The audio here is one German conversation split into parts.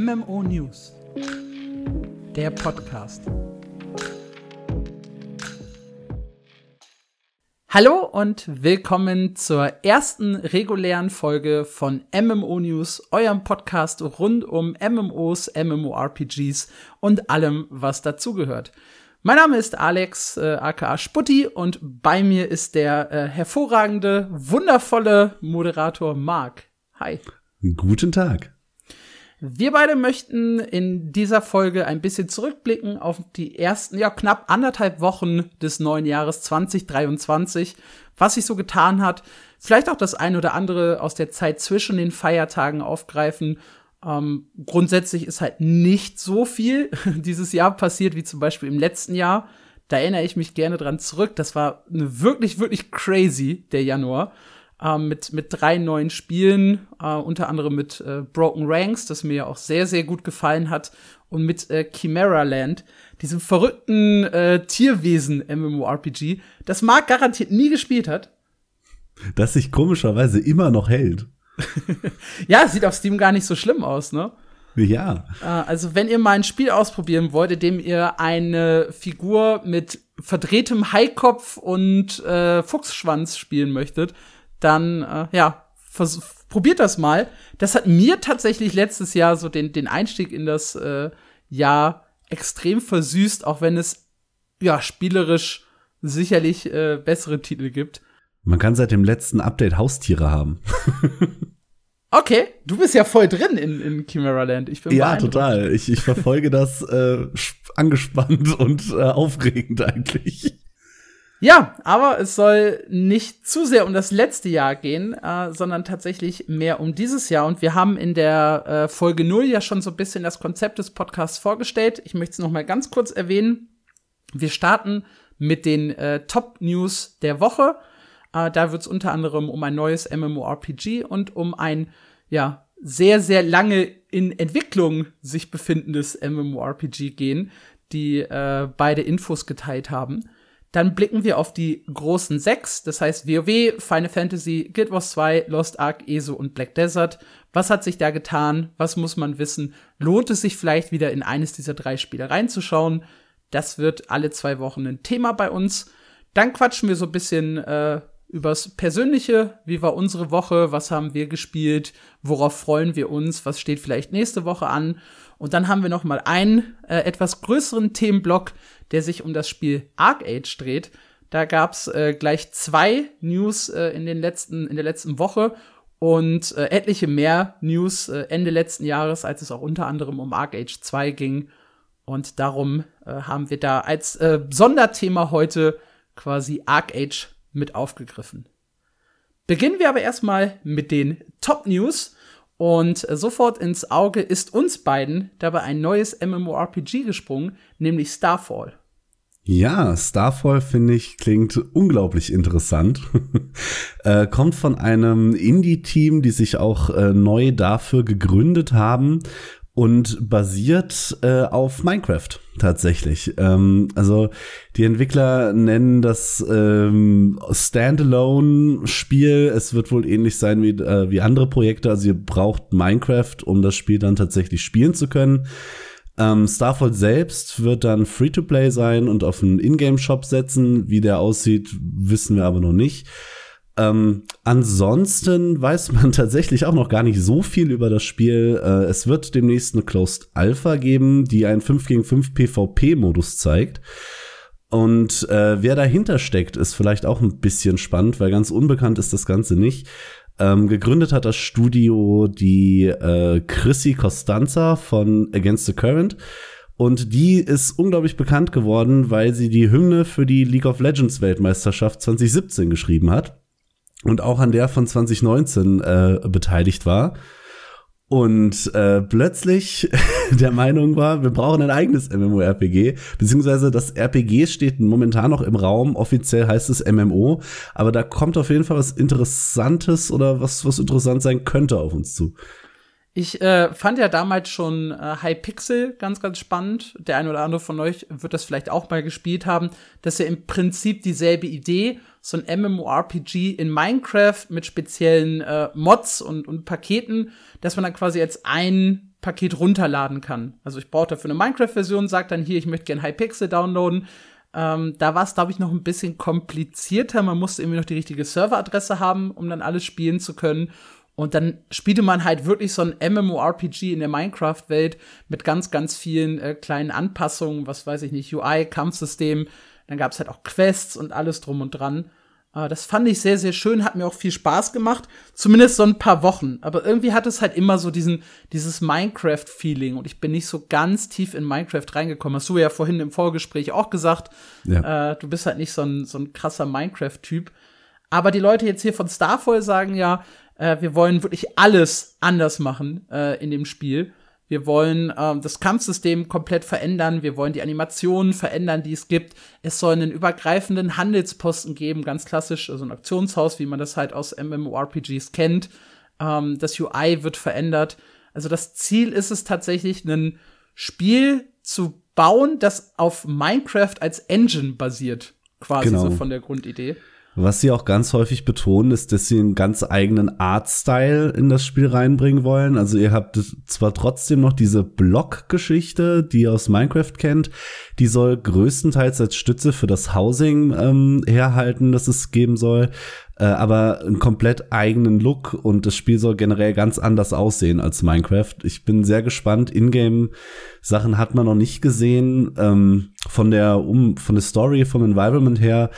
MMO News, der Podcast. Hallo und willkommen zur ersten regulären Folge von MMO News, eurem Podcast rund um MMOs, MMORPGs und allem, was dazugehört. Mein Name ist Alex, äh, aka Sputti, und bei mir ist der äh, hervorragende, wundervolle Moderator Marc. Hi. Guten Tag. Wir beide möchten in dieser Folge ein bisschen zurückblicken auf die ersten, ja, knapp anderthalb Wochen des neuen Jahres 2023, was sich so getan hat. Vielleicht auch das ein oder andere aus der Zeit zwischen den Feiertagen aufgreifen ähm, grundsätzlich ist halt nicht so viel dieses Jahr passiert wie zum Beispiel im letzten Jahr. Da erinnere ich mich gerne dran zurück. Das war wirklich, wirklich crazy, der Januar. Ähm, mit, mit drei neuen Spielen, äh, unter anderem mit äh, Broken Ranks, das mir ja auch sehr, sehr gut gefallen hat, und mit äh, Chimera Land, diesem verrückten äh, Tierwesen-MMORPG, das Marc garantiert nie gespielt hat. Das sich komischerweise immer noch hält. ja, sieht auf Steam gar nicht so schlimm aus, ne? Ja. Äh, also, wenn ihr mal ein Spiel ausprobieren wollt, in dem ihr eine Figur mit verdrehtem Haikopf und äh, Fuchsschwanz spielen möchtet, dann, äh, ja, probiert das mal. Das hat mir tatsächlich letztes Jahr so den, den Einstieg in das äh, Jahr extrem versüßt, auch wenn es, ja, spielerisch sicherlich äh, bessere Titel gibt. Man kann seit dem letzten Update Haustiere haben. okay, du bist ja voll drin in, in Chimera Land. Ich bin ja, total. Ich, ich verfolge das äh, angespannt und äh, aufregend eigentlich. Ja, aber es soll nicht zu sehr um das letzte Jahr gehen, äh, sondern tatsächlich mehr um dieses Jahr. Und wir haben in der äh, Folge 0 ja schon so ein bisschen das Konzept des Podcasts vorgestellt. Ich möchte es noch mal ganz kurz erwähnen. Wir starten mit den äh, Top News der Woche. Äh, da wird es unter anderem um ein neues MMORPG und um ein, ja, sehr, sehr lange in Entwicklung sich befindendes MMORPG gehen, die äh, beide Infos geteilt haben. Dann blicken wir auf die großen sechs, das heißt WoW, Final Fantasy, Guild Wars 2, Lost Ark, ESO und Black Desert. Was hat sich da getan? Was muss man wissen? Lohnt es sich vielleicht wieder in eines dieser drei Spiele reinzuschauen? Das wird alle zwei Wochen ein Thema bei uns. Dann quatschen wir so ein bisschen äh, übers Persönliche. Wie war unsere Woche? Was haben wir gespielt? Worauf freuen wir uns? Was steht vielleicht nächste Woche an? Und dann haben wir noch mal einen äh, etwas größeren Themenblock, der sich um das Spiel Arcade dreht. Da gab's äh, gleich zwei News äh, in den letzten in der letzten Woche und äh, etliche mehr News äh, Ende letzten Jahres, als es auch unter anderem um Arcade 2 ging. Und darum äh, haben wir da als äh, Sonderthema heute quasi Arcade mit aufgegriffen. Beginnen wir aber erstmal mit den Top News. Und sofort ins Auge ist uns beiden dabei ein neues MMORPG gesprungen, nämlich Starfall. Ja, Starfall finde ich klingt unglaublich interessant. äh, kommt von einem Indie-Team, die sich auch äh, neu dafür gegründet haben und basiert äh, auf Minecraft tatsächlich. Ähm, also die Entwickler nennen das ähm, Standalone-Spiel. Es wird wohl ähnlich sein wie, äh, wie andere Projekte. Also ihr braucht Minecraft, um das Spiel dann tatsächlich spielen zu können. Ähm, Starfall selbst wird dann Free-to-Play sein und auf einen Ingame-Shop setzen. Wie der aussieht, wissen wir aber noch nicht. Ähm, ansonsten weiß man tatsächlich auch noch gar nicht so viel über das Spiel. Äh, es wird demnächst eine Closed Alpha geben, die einen 5 gegen 5 PvP-Modus zeigt. Und äh, wer dahinter steckt, ist vielleicht auch ein bisschen spannend, weil ganz unbekannt ist das Ganze nicht. Ähm, gegründet hat das Studio die äh, Chrissy Costanza von Against the Current. Und die ist unglaublich bekannt geworden, weil sie die Hymne für die League of Legends Weltmeisterschaft 2017 geschrieben hat und auch an der von 2019 äh, beteiligt war und äh, plötzlich der Meinung war, wir brauchen ein eigenes MMORPG, beziehungsweise das RPG steht momentan noch im Raum, offiziell heißt es MMO, aber da kommt auf jeden Fall was Interessantes oder was, was interessant sein könnte auf uns zu. Ich äh, fand ja damals schon äh, Hypixel ganz, ganz spannend. Der eine oder andere von euch wird das vielleicht auch mal gespielt haben. Das ist ja im Prinzip dieselbe Idee. So ein MMORPG in Minecraft mit speziellen äh, Mods und, und Paketen, dass man dann quasi als ein Paket runterladen kann. Also ich brauche dafür eine Minecraft-Version, sage dann hier, ich möchte gerne Hypixel downloaden. Ähm, da war es, glaube ich, noch ein bisschen komplizierter. Man musste irgendwie noch die richtige Serveradresse haben, um dann alles spielen zu können. Und dann spielte man halt wirklich so ein MMORPG in der Minecraft-Welt mit ganz, ganz vielen äh, kleinen Anpassungen, was weiß ich nicht, UI, Kampfsystem. Dann gab es halt auch Quests und alles drum und dran. Äh, das fand ich sehr, sehr schön, hat mir auch viel Spaß gemacht. Zumindest so ein paar Wochen. Aber irgendwie hat es halt immer so diesen, dieses Minecraft-Feeling. Und ich bin nicht so ganz tief in Minecraft reingekommen. Hast du ja vorhin im Vorgespräch auch gesagt. Ja. Äh, du bist halt nicht so ein, so ein krasser Minecraft-Typ. Aber die Leute jetzt hier von Starfall sagen ja, äh, wir wollen wirklich alles anders machen äh, in dem Spiel. Wir wollen ähm, das Kampfsystem komplett verändern. Wir wollen die Animationen verändern, die es gibt. Es soll einen übergreifenden Handelsposten geben, ganz klassisch, also ein Auktionshaus, wie man das halt aus MMORPGs kennt. Ähm, das UI wird verändert. Also das Ziel ist es tatsächlich, ein Spiel zu bauen, das auf Minecraft als Engine basiert, quasi genau. so von der Grundidee. Was sie auch ganz häufig betonen, ist, dass sie einen ganz eigenen Artstyle in das Spiel reinbringen wollen. Also ihr habt zwar trotzdem noch diese Block-Geschichte, die ihr aus Minecraft kennt, die soll größtenteils als Stütze für das Housing ähm, herhalten, das es geben soll, äh, aber einen komplett eigenen Look und das Spiel soll generell ganz anders aussehen als Minecraft. Ich bin sehr gespannt. Ingame-Sachen hat man noch nicht gesehen. Ähm, von der um von der Story, vom Environment her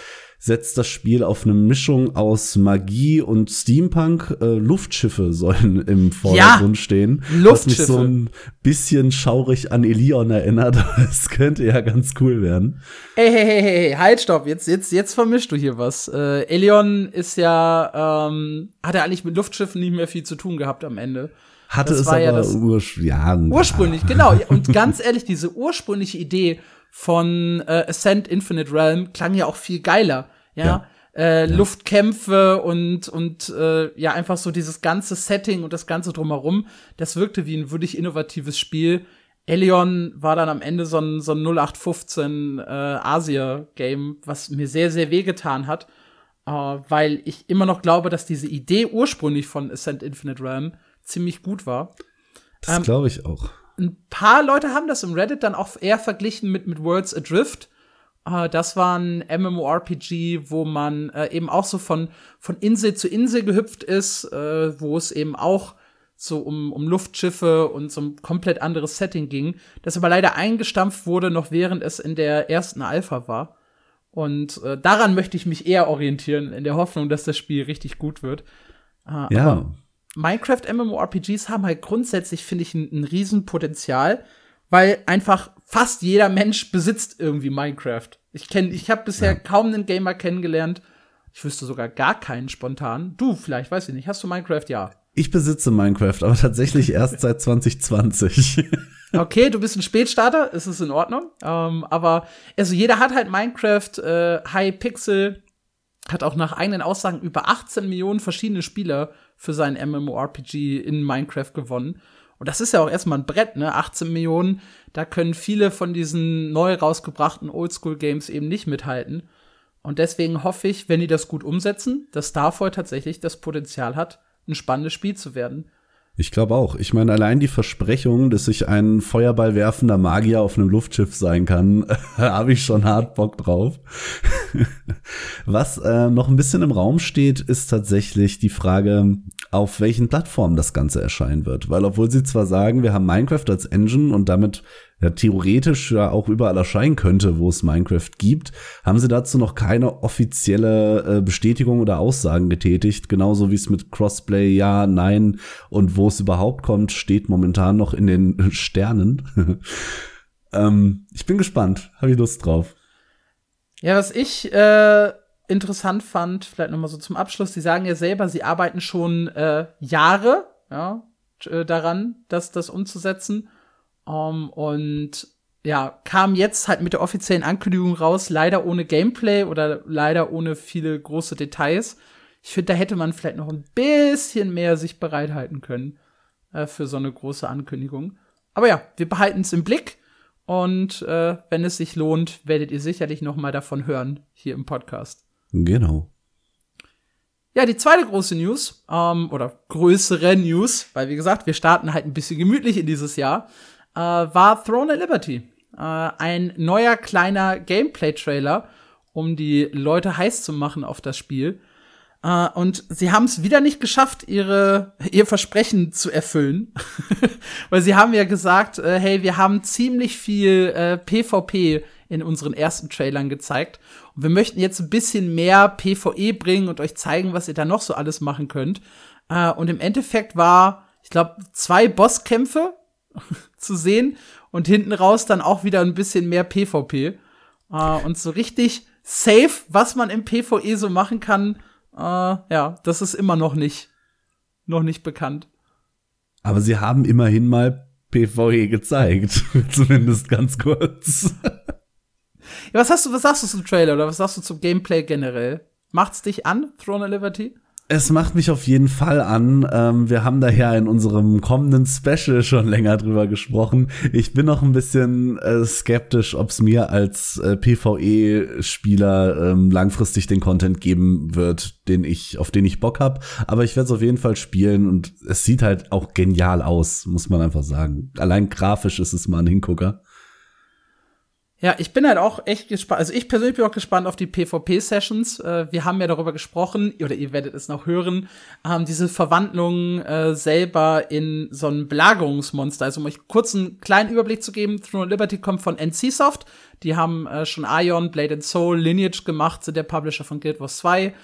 setzt das Spiel auf eine Mischung aus Magie und Steampunk. Äh, Luftschiffe sollen im Vordergrund ja, stehen. Luftschiffe. Was mich so ein bisschen schaurig an Elion erinnert. Es könnte ja ganz cool werden. Hey, hey, hey, hey, halt, stopp. Jetzt, jetzt, jetzt vermischst du hier was. Äh, Elion ist ja, ähm, hat er eigentlich mit Luftschiffen nicht mehr viel zu tun gehabt am Ende. Hatte das es aber ja urs ja, ursprünglich, genau. Und ganz ehrlich, diese ursprüngliche Idee von äh, Ascent Infinite Realm klang ja auch viel geiler. Ja. ja. Äh, ja. Luftkämpfe und, und äh, ja, einfach so dieses ganze Setting und das Ganze drumherum, das wirkte wie ein würdig innovatives Spiel. Elion war dann am Ende so ein, so ein 0815 äh, Asia-Game, was mir sehr, sehr wehgetan hat, äh, weil ich immer noch glaube, dass diese Idee ursprünglich von Ascent Infinite Realm ziemlich gut war. Das ähm, glaube ich auch ein paar Leute haben das im Reddit dann auch eher verglichen mit, mit Worlds Adrift. Äh, das war ein MMORPG, wo man äh, eben auch so von, von Insel zu Insel gehüpft ist, äh, wo es eben auch so um, um Luftschiffe und so ein komplett anderes Setting ging, das aber leider eingestampft wurde, noch während es in der ersten Alpha war. Und äh, daran möchte ich mich eher orientieren, in der Hoffnung, dass das Spiel richtig gut wird. Äh, ja. Minecraft MMORPGs haben halt grundsätzlich, finde ich, ein, ein Riesenpotenzial, weil einfach fast jeder Mensch besitzt irgendwie Minecraft. Ich kenne, ich habe bisher ja. kaum einen Gamer kennengelernt. Ich wüsste sogar gar keinen spontan. Du vielleicht, weiß ich nicht. Hast du Minecraft? Ja. Ich besitze Minecraft, aber tatsächlich erst seit 2020. okay, du bist ein Spätstarter, ist es in Ordnung. Ähm, aber also jeder hat halt Minecraft, äh, High Pixel, hat auch nach eigenen Aussagen über 18 Millionen verschiedene Spieler für sein MMORPG in Minecraft gewonnen. Und das ist ja auch erstmal ein Brett, ne? 18 Millionen, da können viele von diesen neu rausgebrachten Oldschool-Games eben nicht mithalten. Und deswegen hoffe ich, wenn die das gut umsetzen, dass Starfall tatsächlich das Potenzial hat, ein spannendes Spiel zu werden. Ich glaube auch. Ich meine, allein die Versprechung, dass ich ein Feuerball werfender Magier auf einem Luftschiff sein kann, habe ich schon hart Bock drauf. Was äh, noch ein bisschen im Raum steht, ist tatsächlich die Frage, auf welchen Plattformen das Ganze erscheinen wird. Weil obwohl sie zwar sagen, wir haben Minecraft als Engine und damit ja, theoretisch ja auch überall erscheinen könnte, wo es Minecraft gibt, haben sie dazu noch keine offizielle äh, Bestätigung oder Aussagen getätigt. Genauso wie es mit Crossplay ja, nein und wo es überhaupt kommt, steht momentan noch in den Sternen. ähm, ich bin gespannt, habe ich Lust drauf. Ja, was ich äh, interessant fand, vielleicht noch mal so zum Abschluss, die sagen ja selber, sie arbeiten schon äh, Jahre ja, äh, daran, das, das umzusetzen. Um, und ja, kam jetzt halt mit der offiziellen Ankündigung raus, leider ohne Gameplay oder leider ohne viele große Details. Ich finde, da hätte man vielleicht noch ein bisschen mehr sich bereithalten können äh, für so eine große Ankündigung. Aber ja, wir behalten es im Blick und äh, wenn es sich lohnt, werdet ihr sicherlich noch mal davon hören hier im Podcast. Genau. Ja, die zweite große News, ähm, oder größere News, weil wie gesagt, wir starten halt ein bisschen gemütlich in dieses Jahr, äh, war Throne of Liberty. Äh, ein neuer kleiner Gameplay-Trailer, um die Leute heiß zu machen auf das Spiel. Uh, und sie haben es wieder nicht geschafft, ihre, ihr Versprechen zu erfüllen. Weil sie haben ja gesagt, äh, hey, wir haben ziemlich viel äh, PvP in unseren ersten Trailern gezeigt. Und wir möchten jetzt ein bisschen mehr PvE bringen und euch zeigen, was ihr da noch so alles machen könnt. Uh, und im Endeffekt war, ich glaube, zwei Bosskämpfe zu sehen und hinten raus dann auch wieder ein bisschen mehr PvP. Uh, und so richtig safe, was man im PvE so machen kann, äh, ja, das ist immer noch nicht, noch nicht bekannt. Aber sie haben immerhin mal PvE gezeigt. Zumindest ganz kurz. ja, was hast du, was sagst du zum Trailer oder was sagst du zum Gameplay generell? Macht's dich an, Throne of Liberty? Es macht mich auf jeden Fall an. Ähm, wir haben daher in unserem kommenden Special schon länger drüber gesprochen. Ich bin noch ein bisschen äh, skeptisch, ob es mir als äh, PvE-Spieler ähm, langfristig den Content geben wird, den ich, auf den ich Bock habe. Aber ich werde es auf jeden Fall spielen und es sieht halt auch genial aus, muss man einfach sagen. Allein grafisch ist es mal ein Hingucker. Ja, ich bin halt auch echt gespannt. Also ich persönlich bin auch gespannt auf die PvP-Sessions. Äh, wir haben ja darüber gesprochen, oder ihr werdet es noch hören, ähm, diese Verwandlung äh, selber in so ein Belagerungsmonster. Also um euch kurz einen kleinen Überblick zu geben, Throne Liberty kommt von NCSoft. Die haben äh, schon Ion, Blade and Soul, Lineage gemacht, sind der Publisher von Guild Wars 2.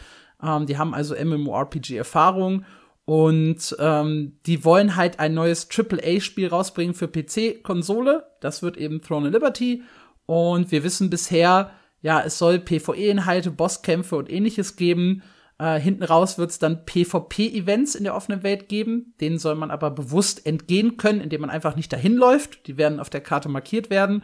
Ähm, die haben also MMORPG-Erfahrung. Und ähm, die wollen halt ein neues AAA-Spiel rausbringen für PC-Konsole. Das wird eben Throne of Liberty. Und wir wissen bisher, ja, es soll PvE-Inhalte, Bosskämpfe und ähnliches geben. Äh, hinten raus wird es dann PvP-Events in der offenen Welt geben. Denen soll man aber bewusst entgehen können, indem man einfach nicht dahin läuft. Die werden auf der Karte markiert werden.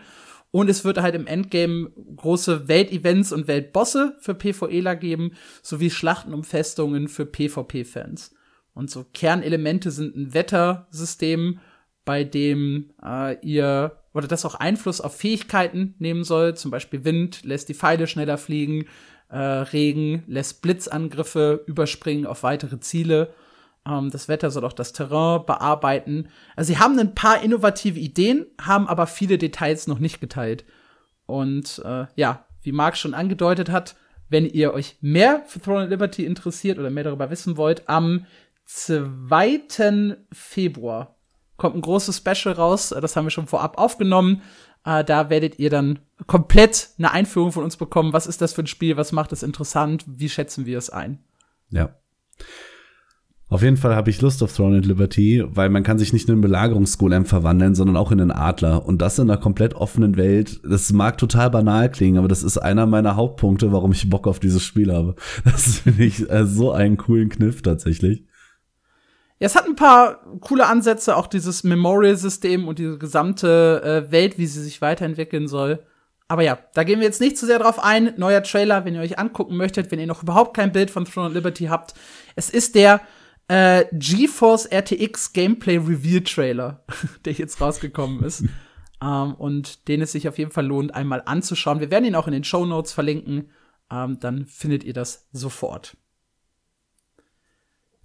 Und es wird halt im Endgame große Weltevents und Weltbosse für PvEler geben, sowie Schlachten um Festungen für PvP-Fans. Und so Kernelemente sind ein Wettersystem, bei dem äh, ihr oder das auch Einfluss auf Fähigkeiten nehmen soll. Zum Beispiel Wind lässt die Pfeile schneller fliegen, äh, Regen lässt Blitzangriffe überspringen auf weitere Ziele. Ähm, das Wetter soll auch das Terrain bearbeiten. Also sie haben ein paar innovative Ideen, haben aber viele Details noch nicht geteilt. Und äh, ja, wie Marc schon angedeutet hat, wenn ihr euch mehr für Throne of Liberty interessiert oder mehr darüber wissen wollt, am 2. Februar kommt ein großes Special raus. Das haben wir schon vorab aufgenommen. Äh, da werdet ihr dann komplett eine Einführung von uns bekommen. Was ist das für ein Spiel? Was macht es interessant? Wie schätzen wir es ein? Ja. Auf jeden Fall habe ich Lust auf Throne and Liberty, weil man kann sich nicht in einen Belagerungsgolem verwandeln, sondern auch in einen Adler. Und das in einer komplett offenen Welt. Das mag total banal klingen, aber das ist einer meiner Hauptpunkte, warum ich Bock auf dieses Spiel habe. Das finde ich äh, so einen coolen Kniff tatsächlich. Ja, es hat ein paar coole Ansätze, auch dieses Memorial-System und diese gesamte äh, Welt, wie sie sich weiterentwickeln soll. Aber ja, da gehen wir jetzt nicht zu sehr drauf ein. Neuer Trailer, wenn ihr euch angucken möchtet, wenn ihr noch überhaupt kein Bild von Throne of Liberty habt. Es ist der äh, GeForce RTX Gameplay Reveal Trailer, der jetzt rausgekommen ist. ähm, und den es sich auf jeden Fall lohnt, einmal anzuschauen. Wir werden ihn auch in den Show Notes verlinken. Ähm, dann findet ihr das sofort.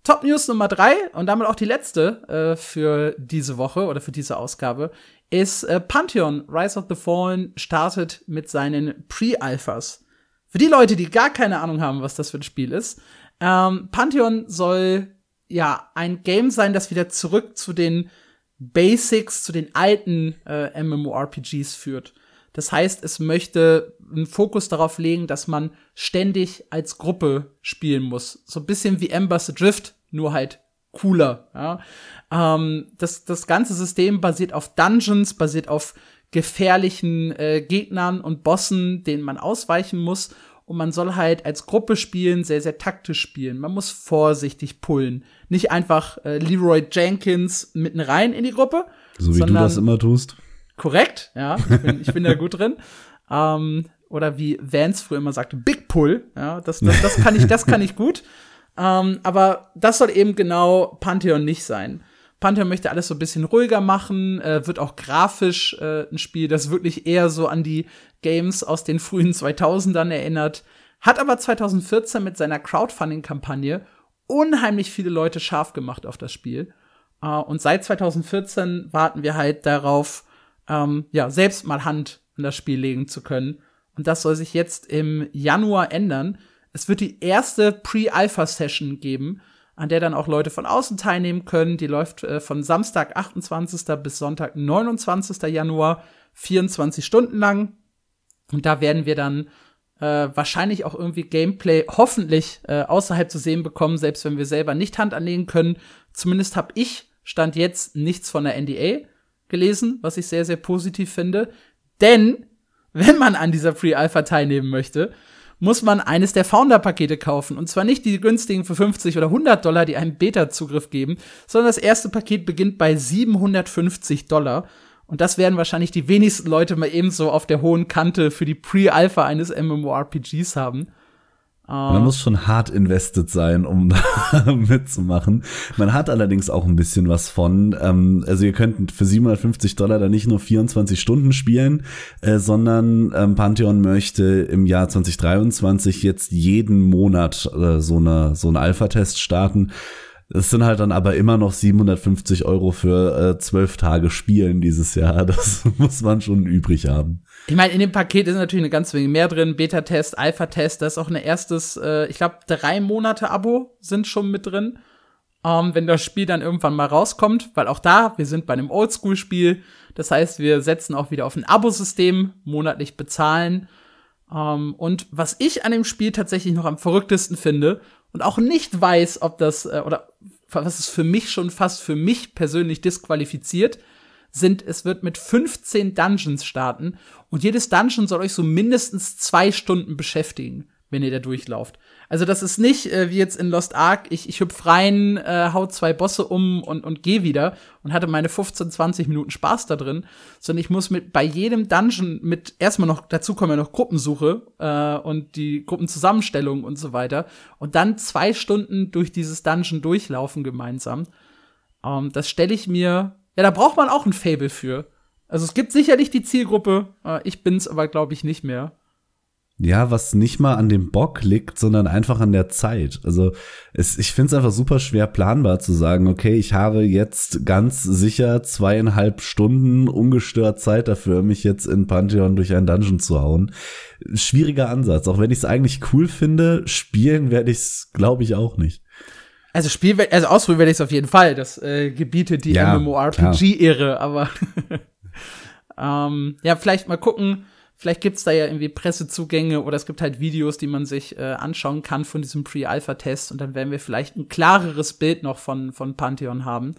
Top News Nummer drei und damit auch die letzte äh, für diese Woche oder für diese Ausgabe ist äh, Pantheon Rise of the Fallen startet mit seinen Pre-Alphas. Für die Leute, die gar keine Ahnung haben, was das für ein Spiel ist, ähm, Pantheon soll ja ein Game sein, das wieder zurück zu den Basics, zu den alten äh, MMORPGs führt. Das heißt, es möchte einen Fokus darauf legen, dass man ständig als Gruppe spielen muss. So ein bisschen wie Ember's Drift, nur halt cooler. Ja? Ähm, das, das ganze System basiert auf Dungeons, basiert auf gefährlichen äh, Gegnern und Bossen, denen man ausweichen muss. Und man soll halt als Gruppe spielen, sehr, sehr taktisch spielen. Man muss vorsichtig pullen. Nicht einfach äh, Leroy Jenkins mitten rein in die Gruppe. So wie du das immer tust. Korrekt, ja. Ich bin, ich bin da gut drin. Ähm, oder wie Vance früher immer sagte, Big Pull. Ja, das, das, das kann ich, das kann ich gut. Ähm, aber das soll eben genau Pantheon nicht sein. Pantheon möchte alles so ein bisschen ruhiger machen, äh, wird auch grafisch äh, ein Spiel, das wirklich eher so an die Games aus den frühen 2000ern erinnert. hat aber 2014 mit seiner Crowdfunding-Kampagne unheimlich viele Leute scharf gemacht auf das Spiel. Äh, und seit 2014 warten wir halt darauf, ähm, ja, selbst mal Hand in das Spiel legen zu können. Und das soll sich jetzt im Januar ändern. Es wird die erste Pre-Alpha-Session geben, an der dann auch Leute von außen teilnehmen können. Die läuft äh, von Samstag 28. bis Sonntag 29. Januar, 24 Stunden lang. Und da werden wir dann äh, wahrscheinlich auch irgendwie Gameplay hoffentlich äh, außerhalb zu sehen bekommen, selbst wenn wir selber nicht Hand anlegen können. Zumindest habe ich stand jetzt nichts von der NDA gelesen, was ich sehr, sehr positiv finde. Denn wenn man an dieser Pre-Alpha teilnehmen möchte, muss man eines der Founder-Pakete kaufen. Und zwar nicht die günstigen für 50 oder 100 Dollar, die einen Beta-Zugriff geben, sondern das erste Paket beginnt bei 750 Dollar. Und das werden wahrscheinlich die wenigsten Leute mal ebenso auf der hohen Kante für die Pre-Alpha eines MMORPGs haben. Man muss schon hart invested sein, um da mitzumachen. Man hat allerdings auch ein bisschen was von. Ähm, also ihr könnt für 750 Dollar da nicht nur 24 Stunden spielen, äh, sondern ähm, Pantheon möchte im Jahr 2023 jetzt jeden Monat äh, so eine so einen Alpha-Test starten. Es sind halt dann aber immer noch 750 Euro für zwölf äh, Tage Spielen dieses Jahr. Das muss man schon übrig haben. Ich meine, in dem Paket ist natürlich eine ganze Menge mehr drin. Beta-Test, Alpha-Test, da ist auch ein erstes, äh, ich glaube, drei Monate Abo sind schon mit drin. Ähm, wenn das Spiel dann irgendwann mal rauskommt, weil auch da, wir sind bei einem Oldschool-Spiel. Das heißt, wir setzen auch wieder auf ein Abo-System, monatlich bezahlen. Ähm, und was ich an dem Spiel tatsächlich noch am verrücktesten finde und auch nicht weiß, ob das, äh, oder was es für mich schon fast für mich persönlich disqualifiziert, sind, es wird mit 15 Dungeons starten und jedes Dungeon soll euch so mindestens zwei Stunden beschäftigen, wenn ihr da durchlauft. Also das ist nicht äh, wie jetzt in Lost Ark, ich, ich hüpf rein, äh, hau zwei Bosse um und, und geh wieder und hatte meine 15, 20 Minuten Spaß da drin, sondern ich muss mit bei jedem Dungeon mit erstmal noch, dazu kommen ja noch Gruppensuche äh, und die Gruppenzusammenstellung und so weiter und dann zwei Stunden durch dieses Dungeon durchlaufen gemeinsam. Ähm, das stelle ich mir ja, da braucht man auch ein Fable für. Also es gibt sicherlich die Zielgruppe, äh, ich bin's aber, glaube ich, nicht mehr. Ja, was nicht mal an dem Bock liegt, sondern einfach an der Zeit. Also es, ich finde es einfach super schwer planbar zu sagen, okay, ich habe jetzt ganz sicher zweieinhalb Stunden ungestört Zeit dafür, mich jetzt in Pantheon durch einen Dungeon zu hauen. Schwieriger Ansatz. Auch wenn ich es eigentlich cool finde, spielen werde ich es, glaube ich, auch nicht. Also Spiel, also ausprobieren werde ich es auf jeden Fall. Das äh, gebietet die ja, MMORPG-Ehre, aber ähm, ja, vielleicht mal gucken. Vielleicht gibt's da ja irgendwie Pressezugänge oder es gibt halt Videos, die man sich äh, anschauen kann von diesem Pre-Alpha-Test und dann werden wir vielleicht ein klareres Bild noch von, von Pantheon haben.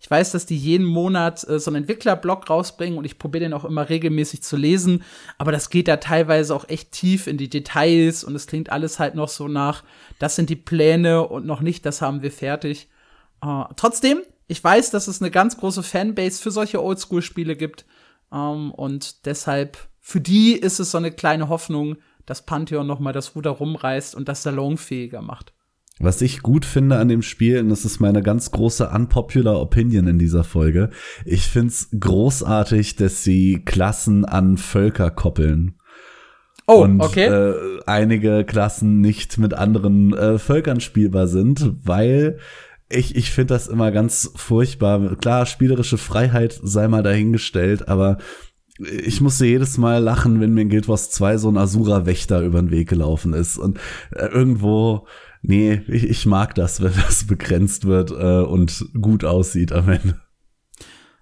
Ich weiß, dass die jeden Monat äh, so einen Entwicklerblog rausbringen und ich probiere den auch immer regelmäßig zu lesen, aber das geht da teilweise auch echt tief in die Details und es klingt alles halt noch so nach, das sind die Pläne und noch nicht, das haben wir fertig. Äh, trotzdem, ich weiß, dass es eine ganz große Fanbase für solche Oldschool-Spiele gibt ähm, und deshalb für die ist es so eine kleine Hoffnung, dass Pantheon noch mal das Ruder rumreißt und das salonfähiger macht. Was ich gut finde an dem Spiel, und das ist meine ganz große unpopular Opinion in dieser Folge, ich find's großartig, dass sie Klassen an Völker koppeln. Oh, und okay. äh, einige Klassen nicht mit anderen äh, Völkern spielbar sind, weil ich, ich finde das immer ganz furchtbar. Klar, spielerische Freiheit sei mal dahingestellt, aber ich musste jedes Mal lachen, wenn mir in Guild Wars 2 so ein Asura-Wächter über den Weg gelaufen ist. Und äh, irgendwo nee, ich, ich mag das, wenn das begrenzt wird äh, und gut aussieht am Ende.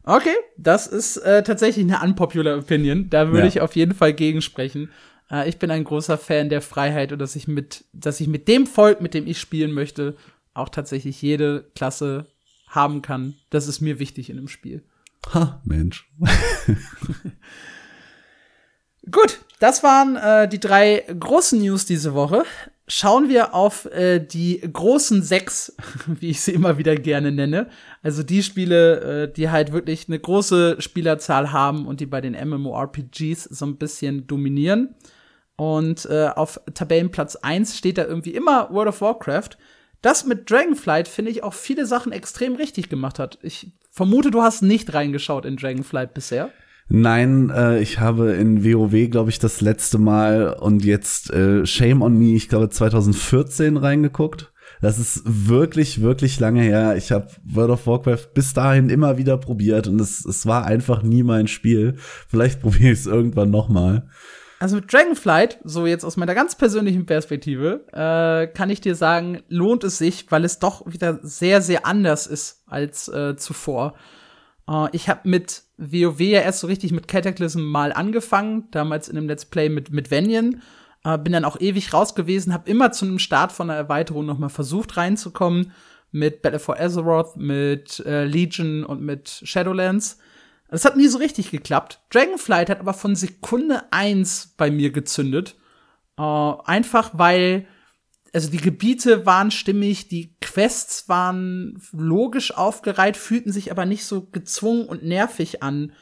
Okay, das ist äh, tatsächlich eine unpopular Opinion. Da würde ja. ich auf jeden Fall gegensprechen. Äh, ich bin ein großer Fan der Freiheit und dass ich mit, dass ich mit dem Volk, mit dem ich spielen möchte, auch tatsächlich jede Klasse haben kann. Das ist mir wichtig in einem Spiel. Ha, Mensch. Gut, das waren äh, die drei großen News diese Woche schauen wir auf äh, die großen sechs, wie ich sie immer wieder gerne nenne. Also die Spiele, äh, die halt wirklich eine große Spielerzahl haben und die bei den MMORPGs so ein bisschen dominieren. Und äh, auf Tabellenplatz 1 steht da irgendwie immer World of Warcraft. Das mit Dragonflight finde ich auch viele Sachen extrem richtig gemacht hat. Ich vermute, du hast nicht reingeschaut in Dragonflight bisher. Nein, äh, ich habe in WoW, glaube ich, das letzte Mal und jetzt äh, Shame on Me, ich glaube 2014 reingeguckt. Das ist wirklich, wirklich lange her. Ich habe World of Warcraft bis dahin immer wieder probiert und es, es war einfach nie mein Spiel. Vielleicht probiere ich es irgendwann noch mal. Also mit Dragonflight, so jetzt aus meiner ganz persönlichen Perspektive, äh, kann ich dir sagen, lohnt es sich, weil es doch wieder sehr, sehr anders ist als äh, zuvor. Äh, ich habe mit WoW ja erst so richtig mit Cataclysm mal angefangen, damals in einem Let's Play mit, mit Venyon. Äh, bin dann auch ewig raus gewesen, habe immer zu einem Start von einer Erweiterung noch mal versucht reinzukommen mit Battle for Azeroth, mit äh, Legion und mit Shadowlands. Das hat nie so richtig geklappt. Dragonflight hat aber von Sekunde eins bei mir gezündet. Äh, einfach weil, also die Gebiete waren stimmig, die Quests waren logisch aufgereiht, fühlten sich aber nicht so gezwungen und nervig an,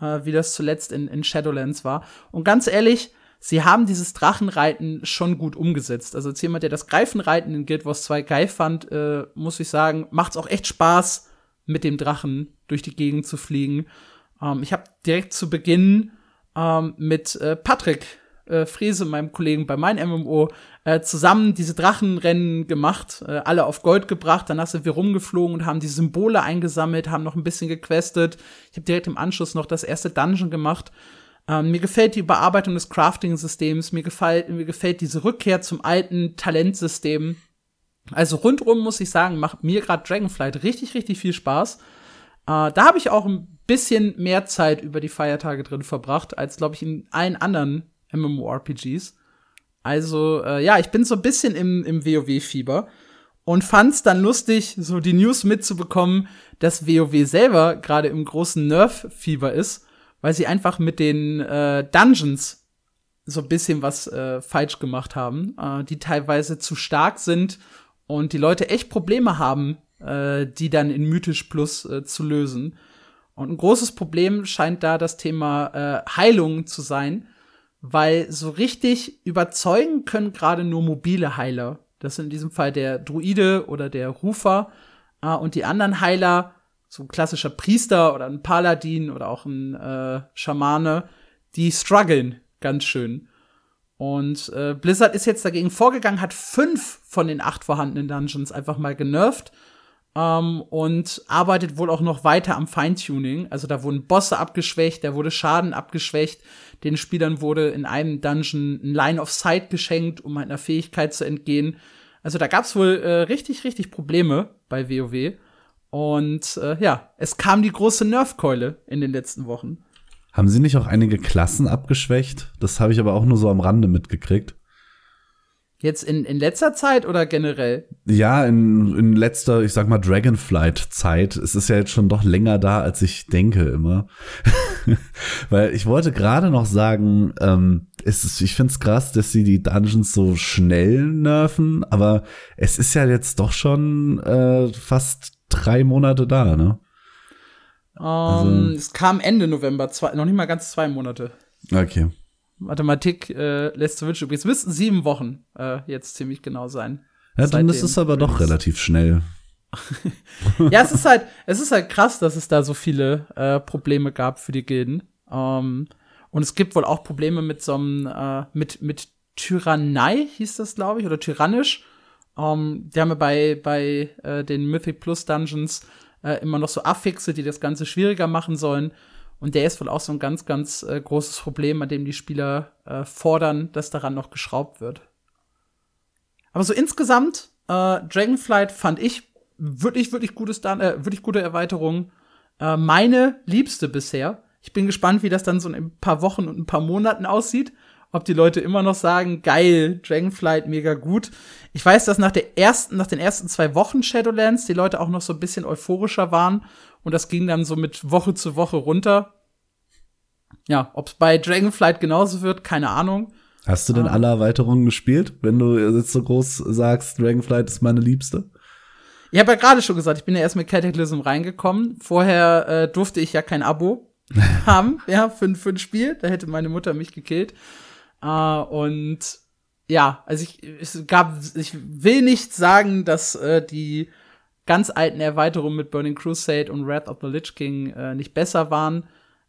äh, wie das zuletzt in, in Shadowlands war. Und ganz ehrlich, sie haben dieses Drachenreiten schon gut umgesetzt. Also als jemand, der das Greifenreiten in Guild Wars 2 geil fand, äh, muss ich sagen, macht's auch echt Spaß, mit dem Drachen durch die Gegend zu fliegen. Ähm, ich habe direkt zu Beginn ähm, mit äh, Patrick äh, Frese, meinem Kollegen bei meinem MMO, äh, zusammen diese Drachenrennen gemacht, äh, alle auf Gold gebracht. Danach sind wir rumgeflogen und haben die Symbole eingesammelt, haben noch ein bisschen gequestet. Ich habe direkt im Anschluss noch das erste Dungeon gemacht. Ähm, mir gefällt die Überarbeitung des Crafting-Systems, mir gefällt, mir gefällt diese Rückkehr zum alten Talentsystem. Also rundrum muss ich sagen, macht mir gerade Dragonflight richtig, richtig viel Spaß. Äh, da habe ich auch ein bisschen mehr Zeit über die Feiertage drin verbracht, als, glaube ich, in allen anderen MMORPGs. Also, äh, ja, ich bin so ein bisschen im, im WoW-Fieber und fand's dann lustig, so die News mitzubekommen, dass WoW selber gerade im großen Nerf-Fieber ist, weil sie einfach mit den äh, Dungeons so ein bisschen was äh, falsch gemacht haben, äh, die teilweise zu stark sind und die Leute echt Probleme haben, äh, die dann in Mythisch Plus äh, zu lösen. Und ein großes Problem scheint da das Thema äh, Heilung zu sein, weil so richtig überzeugen können gerade nur mobile Heiler. Das sind in diesem Fall der Druide oder der Rufer. Äh, und die anderen Heiler, so ein klassischer Priester oder ein Paladin oder auch ein äh, Schamane, die strugglen ganz schön. Und äh, Blizzard ist jetzt dagegen vorgegangen, hat fünf von den acht vorhandenen Dungeons einfach mal genervt ähm, und arbeitet wohl auch noch weiter am Feintuning. Also da wurden Bosse abgeschwächt, da wurde Schaden abgeschwächt. Den Spielern wurde in einem Dungeon ein Line of Sight geschenkt, um einer Fähigkeit zu entgehen. Also da gab's wohl äh, richtig, richtig Probleme bei WoW. Und äh, ja, es kam die große Nerfkeule in den letzten Wochen. Haben sie nicht auch einige Klassen abgeschwächt? Das habe ich aber auch nur so am Rande mitgekriegt. Jetzt in, in letzter Zeit oder generell? Ja, in, in letzter, ich sag mal, Dragonflight-Zeit. Es ist ja jetzt schon doch länger da, als ich denke immer. Weil ich wollte gerade noch sagen, ähm, es ist, ich find's krass, dass sie die Dungeons so schnell nerven, aber es ist ja jetzt doch schon äh, fast drei Monate da, ne? Um, also, es kam Ende November, zwei, noch nicht mal ganz zwei Monate. Okay. Mathematik äh, lässt zu wünschen übrig. Es müssten sieben Wochen äh, jetzt ziemlich genau sein. Ja, dann ist es aber doch relativ schnell. ja, es ist halt, es ist halt krass, dass es da so viele äh, Probleme gab für die Gilden. Ähm, und es gibt wohl auch Probleme mit so einem, äh, mit, mit Tyrannei, hieß das, glaube ich, oder tyrannisch. Ähm, die haben ja bei, bei äh, den Mythic Plus Dungeons äh, immer noch so Affixe, die das Ganze schwieriger machen sollen. Und der ist wohl auch so ein ganz, ganz äh, großes Problem, an dem die Spieler äh, fordern, dass daran noch geschraubt wird. Aber so insgesamt, äh, Dragonflight fand ich wirklich, wirklich gutes, äh, wirklich gute Erweiterung. Äh, meine liebste bisher. Ich bin gespannt, wie das dann so in ein paar Wochen und ein paar Monaten aussieht. Ob die Leute immer noch sagen, geil, Dragonflight, mega gut. Ich weiß, dass nach der ersten, nach den ersten zwei Wochen Shadowlands die Leute auch noch so ein bisschen euphorischer waren und das ging dann so mit Woche zu Woche runter. Ja, ob es bei Dragonflight genauso wird, keine Ahnung. Hast du denn ah. alle Erweiterungen gespielt, wenn du jetzt so groß sagst, Dragonflight ist meine Liebste? Ich habe ja gerade schon gesagt, ich bin ja erst mit Cataclysm reingekommen. Vorher äh, durfte ich ja kein Abo haben, ja, für, für ein Spiel. Da hätte meine Mutter mich gekillt. Äh, und ja, also ich, es gab, ich will nicht sagen, dass äh, die ganz alten Erweiterungen mit Burning Crusade und Wrath of the Lich King äh, nicht besser waren.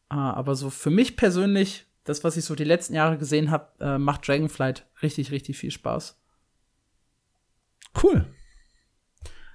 aber so für mich persönlich, das, was ich so die letzten Jahre gesehen habe, äh, macht Dragonflight richtig, richtig viel Spaß. Cool.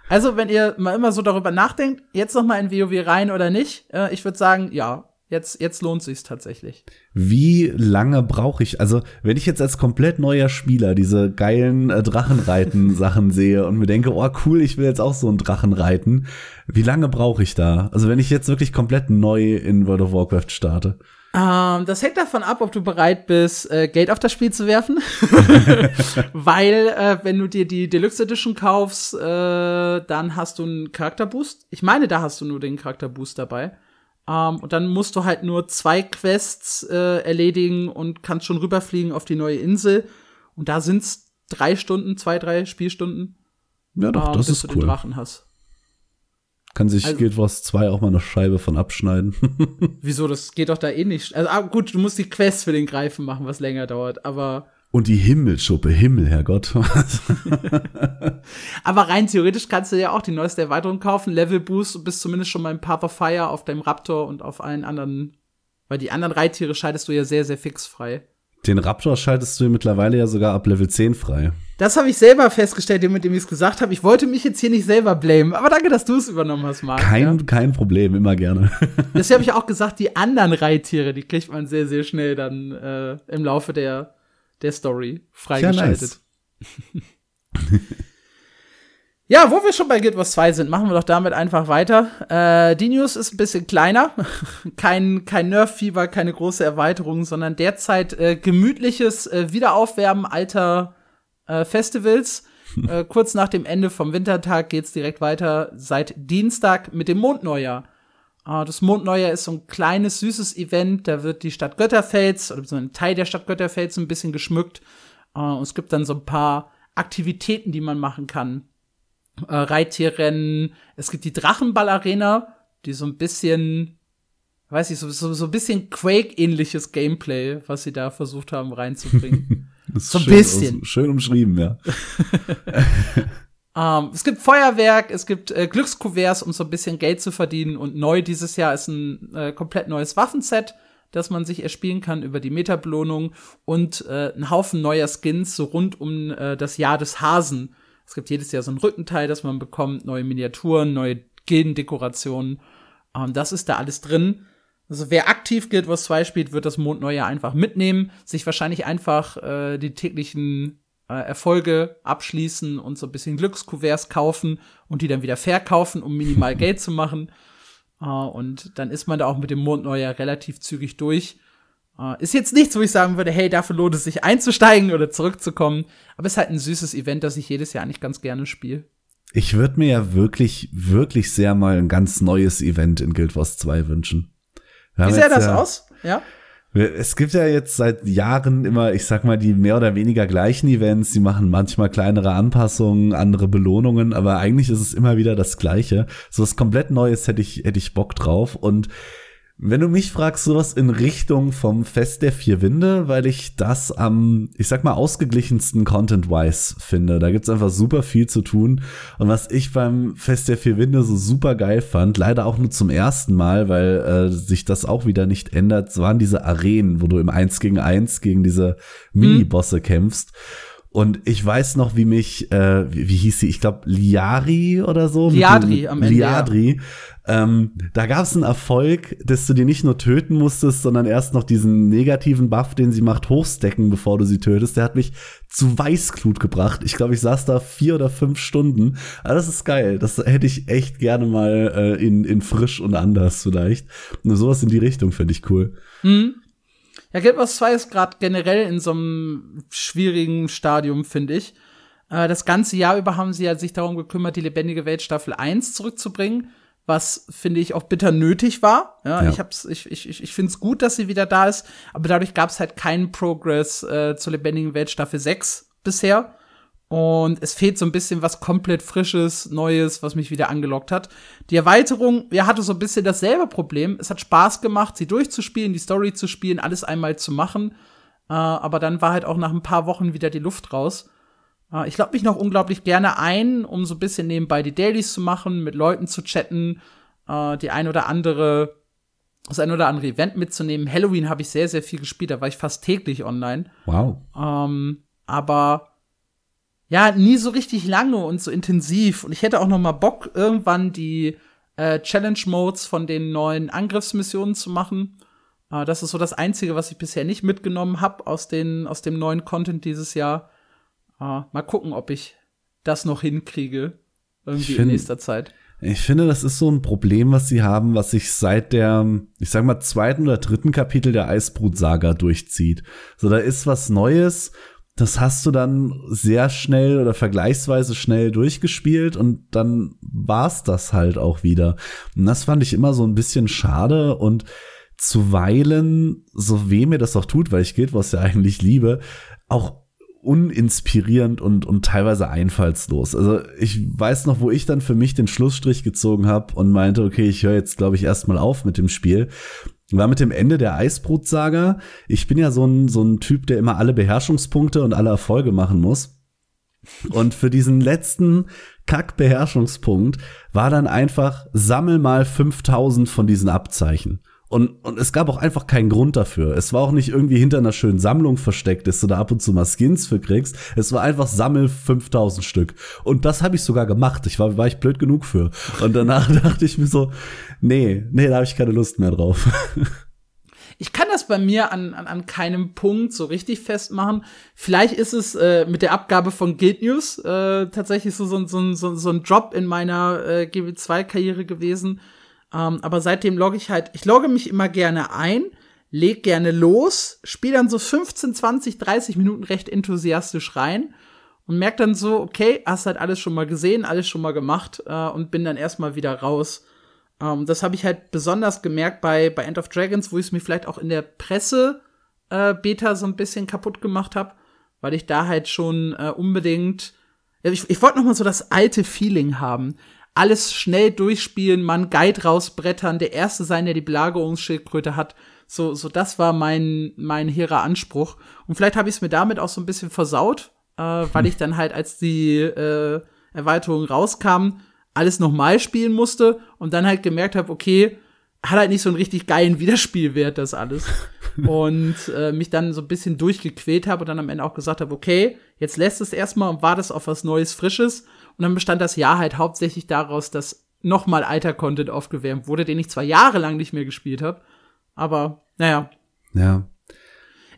Also, wenn ihr mal immer so darüber nachdenkt, jetzt noch mal in WoW rein oder nicht, äh, ich würde sagen, ja, jetzt, jetzt lohnt sich's tatsächlich. Wie lange brauche ich? Also, wenn ich jetzt als komplett neuer Spieler diese geilen äh, Drachenreiten-Sachen sehe und mir denke, oh cool, ich will jetzt auch so einen Drachen reiten, wie lange brauche ich da? Also, wenn ich jetzt wirklich komplett neu in World of Warcraft starte. Ähm, das hängt davon ab, ob du bereit bist, äh, Geld auf das Spiel zu werfen. Weil, äh, wenn du dir die Deluxe Edition kaufst, äh, dann hast du einen Charakterboost. Ich meine, da hast du nur den Charakterboost dabei. Ähm, und dann musst du halt nur zwei Quests äh, erledigen und kannst schon rüberfliegen auf die neue Insel. Und da sind's drei Stunden, zwei, drei Spielstunden. Ja, doch, das bis ist du cool. den Drachen hast. Kann sich Also- Guild Wars 2 auch mal eine Scheibe von abschneiden. Wieso? Das geht doch da eh nicht. Also ah, gut, du musst die Quest für den Greifen machen, was länger dauert. Aber Und die Himmelschuppe, Himmel, Herrgott. Aber rein theoretisch kannst du ja auch die neueste Erweiterung kaufen, Level Boost und bist zumindest schon mal im Path of Fire auf deinem Raptor und auf allen anderen, weil die anderen Reittiere schaltest du ja sehr, sehr fix frei. Den Raptor schaltest du mittlerweile ja sogar ab Level 10 frei. Das habe ich selber festgestellt, mit dem ich es gesagt habe. Ich wollte mich jetzt hier nicht selber blamen, aber danke, dass du es übernommen hast, Marc. Kein, Ja. kein Problem, immer gerne. Deswegen habe ich auch gesagt, die anderen Reittiere, die kriegt man sehr, sehr schnell dann äh, im Laufe der, der Story freigeschaltet. Ja, wo wir schon bei Guild Wars 2 sind, machen wir doch damit einfach weiter. Äh, die News ist ein bisschen kleiner. kein kein Nerf-Fieber, keine große Erweiterung, sondern derzeit äh, gemütliches äh, Wiederaufwärmen alter äh, Festivals. äh, kurz nach dem Ende vom Wintertag geht's direkt weiter seit Dienstag mit dem Mondneujahr. Äh, das Mondneujahr ist so ein kleines, süßes Event. Da wird die Stadt Götterfels oder so ein Teil der Stadt Götterfels ein bisschen geschmückt. Äh, und es gibt dann so ein paar Aktivitäten, die man machen kann äh, Reittierrennen. Es gibt die Drachenball-Arena, die so ein bisschen, weiß ich, so, so, so ein bisschen Quake-ähnliches Gameplay, was sie da versucht haben reinzubringen. Das ist So ein schön, bisschen. Schön umschrieben, ja. ähm, es gibt Feuerwerk, es gibt äh, Glückskuverts, um so ein bisschen Geld zu verdienen. Und neu dieses Jahr ist ein äh, komplett neues Waffenset, das man sich erspielen kann über die Metabelohnung und äh, ein Haufen neuer Skins so rund um äh, das Jahr des Hasen. Es gibt jedes Jahr so ein Rückenteil, das man bekommt, neue Miniaturen, neue Gildendekorationen. Ähm, das ist da alles drin. Also wer aktiv Guild Wars 2 spielt, wird das Mondneujahr einfach mitnehmen, sich wahrscheinlich einfach äh, die täglichen Erfolge abschließen und so ein bisschen Glückskuverts kaufen und die dann wieder verkaufen, um minimal Geld zu machen. Äh, und dann ist man da auch mit dem Mondneujahr relativ zügig durch. Äh, ist jetzt nichts, wo ich sagen würde, hey, dafür lohnt es sich einzusteigen oder zurückzukommen. Aber ist halt ein süßes Event, das ich jedes Jahr eigentlich ganz gerne spiele. Ich würde mir ja wirklich, wirklich sehr mal ein ganz neues Event in Guild Wars 2 wünschen. Wie jetzt das ja, aus? Ja. Es gibt ja jetzt seit Jahren immer, ich sag mal, die mehr oder weniger gleichen Events. Die machen manchmal kleinere Anpassungen, andere Belohnungen, aber eigentlich ist es immer wieder das Gleiche. So was komplett Neues hätte ich, hätte ich Bock drauf. Und wenn du mich fragst, sowas in Richtung vom Fest der vier Winde, weil ich das am, ich sag mal, ausgeglichensten Content-wise finde. Da gibt's einfach super viel zu tun. Und was ich beim Fest der vier Winde so super geil fand, leider auch nur zum ersten Mal, weil äh, sich das auch wieder nicht ändert, waren diese Arenen, wo du im Eins gegen Eins gegen diese Mini-Bosse kämpfst. Und ich weiß noch, wie mich, äh, wie, wie hieß sie? Ich glaube, Liari oder so. Liadri dem- am Ende, Liadri. Ähm, da gab es einen Erfolg, dass du die nicht nur töten musstest, sondern erst noch diesen negativen Buff, den sie macht, hochstecken, bevor du sie tötest. Der hat mich zu Weißglut gebracht. Ich glaube, ich saß da vier oder fünf Stunden. Aber das ist geil. Das hätte ich echt gerne mal äh, in, in frisch und anders vielleicht. Nur sowas in die Richtung finde ich cool. Hm. Ja, Guild Wars 2 ist gerade generell in so einem schwierigen Stadium, finde ich. Äh, das ganze Jahr über haben sie ja sich darum gekümmert, die lebendige Welt Staffel 1 zurückzubringen, was finde ich auch bitter nötig war. Ja, Ja. ich hab's, ich, ich, ich, ich finde es gut, dass sie wieder da ist, aber dadurch gab es halt keinen Progress äh, zur lebendigen Welt Staffel 6 bisher. Und es fehlt so ein bisschen was komplett Frisches, Neues, was mich wieder angelockt hat. Die Erweiterung, ja, hatte so ein bisschen dasselbe Problem. Es hat Spaß gemacht, sie durchzuspielen, die Story zu spielen, alles einmal zu machen. Äh, aber dann war halt auch nach ein paar Wochen wieder die Luft raus. Äh, ich logge mich noch unglaublich gerne ein, um so ein bisschen nebenbei die Dailies zu machen, mit Leuten zu chatten, äh, die ein oder andere das ein oder andere Event mitzunehmen. Halloween habe ich sehr, sehr viel gespielt, da war ich fast täglich online. Wow. Ähm, aber ja, nie so richtig lange und so intensiv. Und ich hätte auch noch mal Bock, irgendwann die äh, Challenge-Modes von den neuen Angriffsmissionen zu machen. Äh, das ist so das Einzige, was ich bisher nicht mitgenommen habe aus, aus dem neuen Content dieses Jahr. Äh, mal gucken, ob ich das noch hinkriege. Irgendwie find, in nächster Zeit. Ich finde, das ist so ein Problem, was sie haben, was sich seit der, ich sag mal, zweiten oder dritten Kapitel der Eisbrut-Saga durchzieht. So, da ist was Neues das hast du dann sehr schnell oder vergleichsweise schnell durchgespielt und dann war's das halt auch wieder. Und das fand ich immer so ein bisschen schade und zuweilen, so weh mir das auch tut, weil ich Guild Wars ja eigentlich liebe, auch uninspirierend und, und teilweise einfallslos. Also ich weiß noch, wo ich dann für mich den Schlussstrich gezogen habe und meinte, okay, ich höre jetzt, glaube ich, erstmal auf mit dem Spiel war mit dem Ende der Eisbrut-Saga. Ich bin ja so ein, so ein Typ, der immer alle Beherrschungspunkte und alle Erfolge machen muss. Und für diesen letzten Kack-Beherrschungspunkt war dann einfach, sammel mal 5000 von diesen Abzeichen. Und, und es gab auch einfach keinen Grund dafür. Es war auch nicht irgendwie hinter einer schönen Sammlung versteckt, dass du da ab und zu mal Skins für kriegst. Es war einfach sammel 5000 Stück. Und das habe ich sogar gemacht. Ich war, war ich blöd genug für. Und danach dachte ich mir so, nee, nee, da habe ich keine Lust mehr drauf. Ich kann das bei mir an, an, an keinem Punkt so richtig festmachen. Vielleicht ist es äh, mit der Abgabe von Guild News äh, tatsächlich so, so, so, so, so ein Drop in meiner äh, GW2-Karriere gewesen. Ähm, aber seitdem logge ich halt, ich logge mich immer gerne ein, leg gerne los, spiele dann so 15, 20, 30 Minuten recht enthusiastisch rein und merke dann so, okay, hast halt alles schon mal gesehen, alles schon mal gemacht äh, und bin dann erstmal wieder raus. Ähm, das habe ich halt besonders gemerkt bei, bei End of Dragons, wo ich es mir vielleicht auch in der Presse äh, Beta so ein bisschen kaputt gemacht habe, weil ich da halt schon äh, unbedingt ich, ich wollte noch mal so das alte Feeling haben. Alles schnell durchspielen, man Guide rausbrettern, der erste sein, der die Belagerungsschildkröte hat. So, so das war mein mein hehrer Anspruch. Und vielleicht habe ich es mir damit auch so ein bisschen versaut, äh, weil ich dann halt als die äh, Erweiterung rauskam, alles nochmal spielen musste und dann halt gemerkt habe, okay, hat halt nicht so einen richtig geilen Wiederspielwert, das alles. und äh, mich dann so ein bisschen durchgequält habe und dann am Ende auch gesagt habe, okay, jetzt lässt es erstmal und war das auf was Neues, Frisches. Und dann bestand das Jahr halt hauptsächlich daraus, dass nochmal alter Content aufgewärmt wurde, den ich zwar jahrelang nicht mehr gespielt habe. Aber, naja. Ja.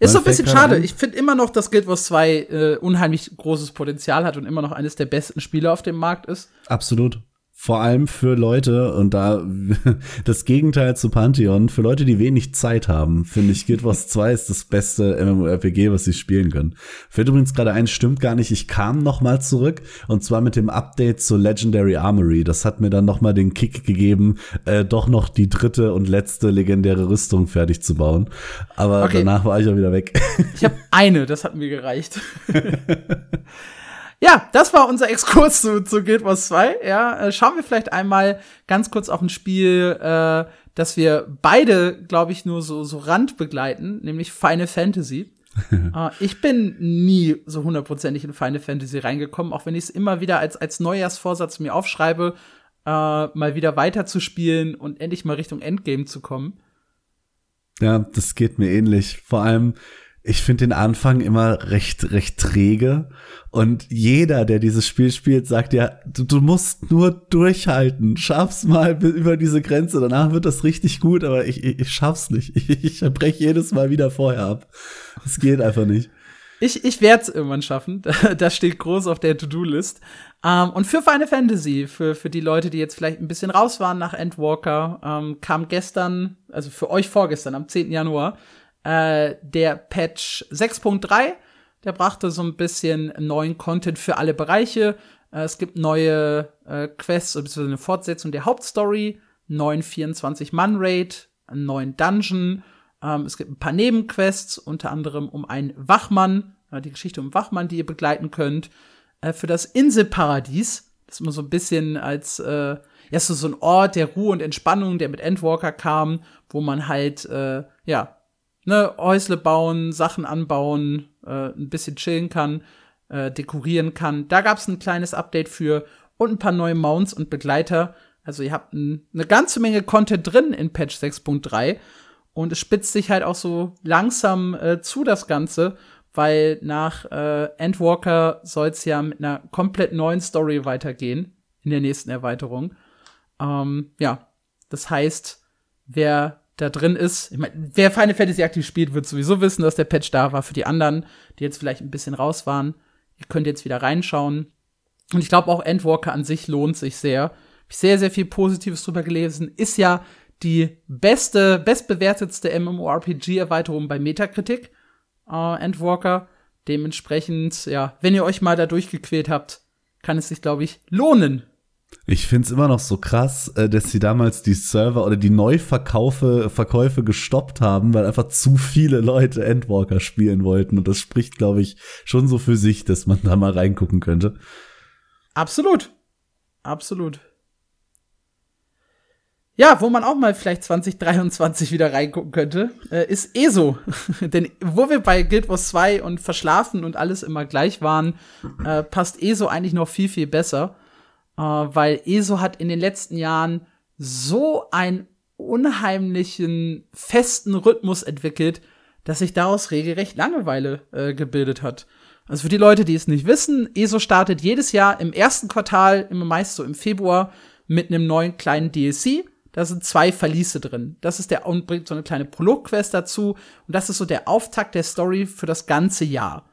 Ist so ein bisschen schade. Ich finde immer noch, dass Guild Wars 2 äh, unheimlich großes Potenzial hat und immer noch eines der besten Spiele auf dem Markt ist. Absolut vor allem für Leute, und da das Gegenteil zu Pantheon, für Leute, die wenig Zeit haben, finde ich, Guild Wars 2 ist das beste MMORPG, was sie spielen können. Fällt übrigens gerade ein, stimmt gar nicht, ich kam noch mal zurück, und zwar mit dem Update zur Legendary Armory. Das hat mir dann noch mal den Kick gegeben, äh, doch noch die dritte und letzte legendäre Rüstung fertig zu bauen. Aber okay. danach war ich auch wieder weg. Ich habe eine, das hat mir gereicht. Ja, das war unser Exkurs zu, zu Guild Wars 2. Ja, äh, schauen wir vielleicht einmal ganz kurz auf ein Spiel, äh, das wir beide, glaube ich, nur so, so Rand begleiten, nämlich Final Fantasy. äh, ich bin nie so hundertprozentig in Final Fantasy reingekommen, auch wenn ich es immer wieder als, als Neujahrsvorsatz mir aufschreibe, äh, mal wieder weiterzuspielen und endlich mal Richtung Endgame zu kommen. Ja, das geht mir ähnlich. Vor allem, ich finde den Anfang immer recht, recht träge. Und jeder, der dieses Spiel spielt, sagt ja, du, du musst nur durchhalten. Schaff's mal über diese Grenze. Danach wird das richtig gut, aber ich, ich, ich schaff's nicht. Ich, ich breche jedes Mal wieder vorher ab. Es geht einfach nicht. Ich, ich werde es irgendwann schaffen. Das steht groß auf der To-Do-List. Ähm, und für Final Fantasy, für, für die Leute, die jetzt vielleicht ein bisschen raus waren nach Endwalker, ähm, kam gestern, also für euch vorgestern, am 10. Januar, äh, der Patch 6.3. Der brachte so ein bisschen neuen Content für alle Bereiche. Äh, es gibt neue äh, Quests, beziehungsweise eine Fortsetzung der Hauptstory, neuen 24-Mann-Raid, einen neuen Dungeon. Ähm, es gibt ein paar Nebenquests, unter anderem um einen Wachmann, äh, die Geschichte um Wachmann, die ihr begleiten könnt. Äh, für das Inselparadies, das ist immer so ein bisschen als äh, ja, so, so ein Ort der Ruhe und Entspannung, der mit Endwalker kam, wo man halt, äh, ja, ne, Häusle bauen, Sachen anbauen, äh, ein bisschen chillen kann, äh, dekorieren kann. Da gab es ein kleines Update für und ein paar neue Mounts und Begleiter. Also ihr habt ein, eine ganze Menge Content drin in Patch 6.3 und es spitzt sich halt auch so langsam äh, zu das Ganze, weil nach äh, Endwalker soll es ja mit einer komplett neuen Story weitergehen in der nächsten Erweiterung. Ähm, ja, das heißt, wer da drin ist, ich mein, wer Final Fantasy aktiv spielt, wird sowieso wissen, dass der Patch da war. Für die anderen, die jetzt vielleicht ein bisschen raus waren, ihr könnt jetzt wieder reinschauen. Und ich glaube auch Endwalker an sich lohnt sich sehr. Hab ich sehr, sehr viel Positives drüber gelesen. Ist ja die beste, bestbewertetste MMORPG-Erweiterung bei Metacritic, äh, Endwalker. Dementsprechend, ja, wenn ihr euch mal da durchgequält habt, kann es sich, glaube ich, lohnen. Ich find's immer noch so krass, äh, dass sie damals die Server oder die Neuverkäufe Verkäufe gestoppt haben, weil einfach zu viele Leute Endwalker spielen wollten. Und das spricht, glaube ich, schon so für sich, dass man da mal reingucken könnte. Absolut. Absolut. Ja, wo man auch mal vielleicht 2023 wieder reingucken könnte, äh, ist ESO. Denn wo wir bei Guild Wars 2 und Verschlafen und alles immer gleich waren, äh, passt ESO eigentlich noch viel, viel besser. Äh, weil ESO hat in den letzten Jahren so einen unheimlichen, festen Rhythmus entwickelt, dass sich daraus regelrecht Langeweile äh, gebildet hat. Also für die Leute, die es nicht wissen, ESO startet jedes Jahr im ersten Quartal, immer meist so im Februar, mit einem neuen kleinen DLC da sind zwei Verliese drin. Das ist der und bringt so eine kleine Prolog-Quest dazu. Und das ist so der Auftakt der Story für das ganze Jahr.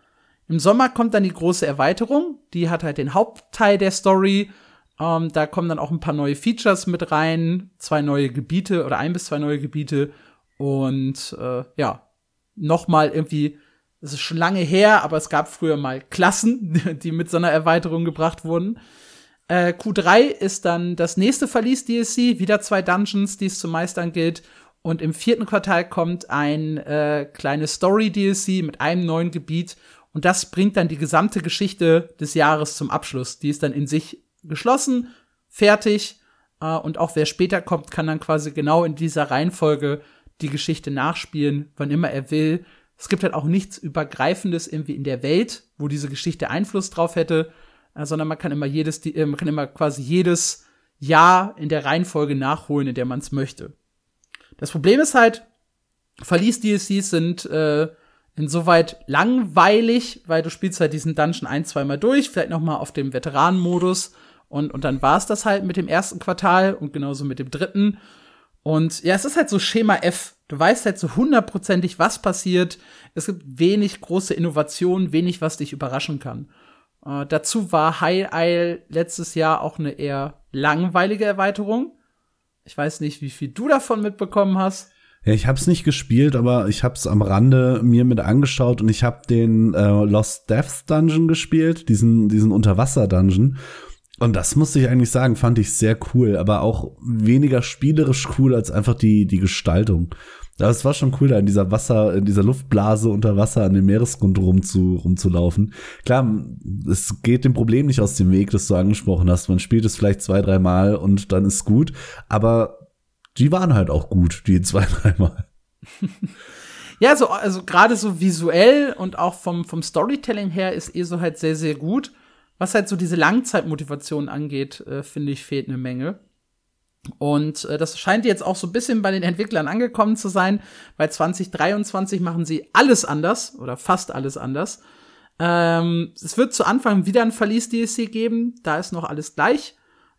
Im Sommer kommt dann die große Erweiterung. Die hat halt den Hauptteil der Story. Ähm, da kommen dann auch ein paar neue Features mit rein, zwei neue Gebiete oder ein bis zwei neue Gebiete. Und äh, ja, noch mal irgendwie, es ist schon lange her, aber es gab früher mal Klassen, die mit so einer Erweiterung gebracht wurden. Äh, Q3 ist dann das nächste Verlies-DLC, wieder zwei Dungeons, die es zu meistern gilt. Und im vierten Quartal kommt ein äh, kleines Story-DLC mit einem neuen Gebiet. Und das bringt dann die gesamte Geschichte des Jahres zum Abschluss. Die ist dann in sich geschlossen, fertig. Äh, und auch wer später kommt, kann dann quasi genau in dieser Reihenfolge die Geschichte nachspielen, wann immer er will. Es gibt halt auch nichts Übergreifendes irgendwie in der Welt, wo diese Geschichte Einfluss drauf hätte, äh, sondern man kann immer jedes, äh, man kann immer quasi jedes Jahr in der Reihenfolge nachholen, in der man es möchte. Das Problem ist halt, Verlies-DLCs sind äh, insoweit langweilig, weil du spielst halt diesen Dungeon ein, zweimal durch, vielleicht noch mal auf dem Veteranenmodus und, und dann war's das halt mit dem ersten Quartal und genauso mit dem dritten. Und ja, es ist halt so Schema F. Du weißt halt so hundertprozentig, was passiert. Es gibt wenig große Innovationen, wenig, was dich überraschen kann. Äh, dazu war High Isle letztes Jahr auch eine eher langweilige Erweiterung. Ich weiß nicht, wie viel du davon mitbekommen hast. Ja, ich habe es nicht gespielt, aber ich habe es am Rande mir mit angeschaut und ich habe den äh, Lost Deaths Dungeon gespielt, diesen diesen Unterwasser Dungeon. Und das muss ich eigentlich sagen, fand ich sehr cool, aber auch weniger spielerisch cool als einfach die die Gestaltung. Aber es war schon cool, da in dieser Wasser, in dieser Luftblase unter Wasser an dem Meeresgrund rumzu, rumzulaufen. Klar, es geht dem Problem nicht aus dem Weg, das du angesprochen hast. Man spielt es vielleicht zwei, dreimal und dann ist gut. Aber die waren halt auch gut, die zwei, dreimal. ja, so, also gerade so visuell und auch vom, vom Storytelling her ist ESO halt sehr, sehr gut. Was halt so diese Langzeitmotivation angeht, äh, finde ich, fehlt eine Menge. Und äh, das scheint jetzt auch so ein bisschen bei den Entwicklern angekommen zu sein, weil 2023 machen sie alles anders oder fast alles anders. Ähm, es wird zu Anfang wieder ein Verlies-DLC geben, da ist noch alles gleich.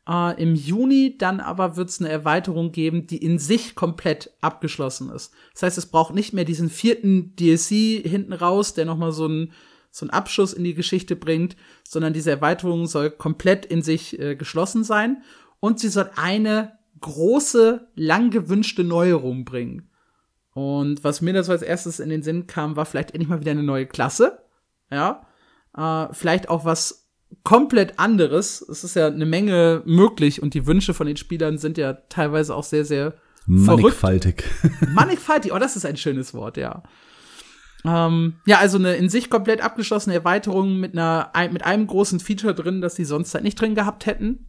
Äh, Im Juni dann aber wird es eine Erweiterung geben, die in sich komplett abgeschlossen ist. Das heißt, es braucht nicht mehr diesen vierten DLC hinten raus, der noch mal so ein so einen Abschuss in die Geschichte bringt, sondern diese Erweiterung soll komplett in sich äh, geschlossen sein und sie soll eine große, lang gewünschte Neuerung bringen. Und was mir da so als erstes in den Sinn kam, war vielleicht endlich mal wieder eine neue Klasse. Ja. Äh, vielleicht auch was komplett anderes. Es ist ja eine Menge möglich und die Wünsche von den Spielern sind ja teilweise auch sehr, sehr mannigfaltig. Mannigfaltig, oh, das ist ein schönes Wort, ja. Ähm, ja, also eine in sich komplett abgeschlossene Erweiterung mit einer mit einem großen Feature drin, das sie sonst halt nicht drin gehabt hätten.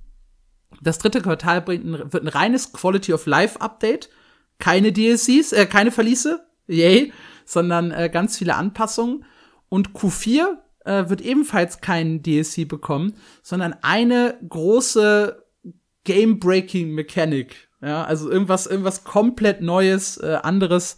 Das dritte Quartal bringt ein, wird ein reines Quality of Life Update. Keine DLCs, äh, keine Verliese, yay, sondern äh, ganz viele Anpassungen. Und Q4 äh, wird ebenfalls keinen DLC bekommen, sondern eine große game-breaking Mechanic. Ja, also irgendwas, irgendwas komplett Neues, äh, anderes,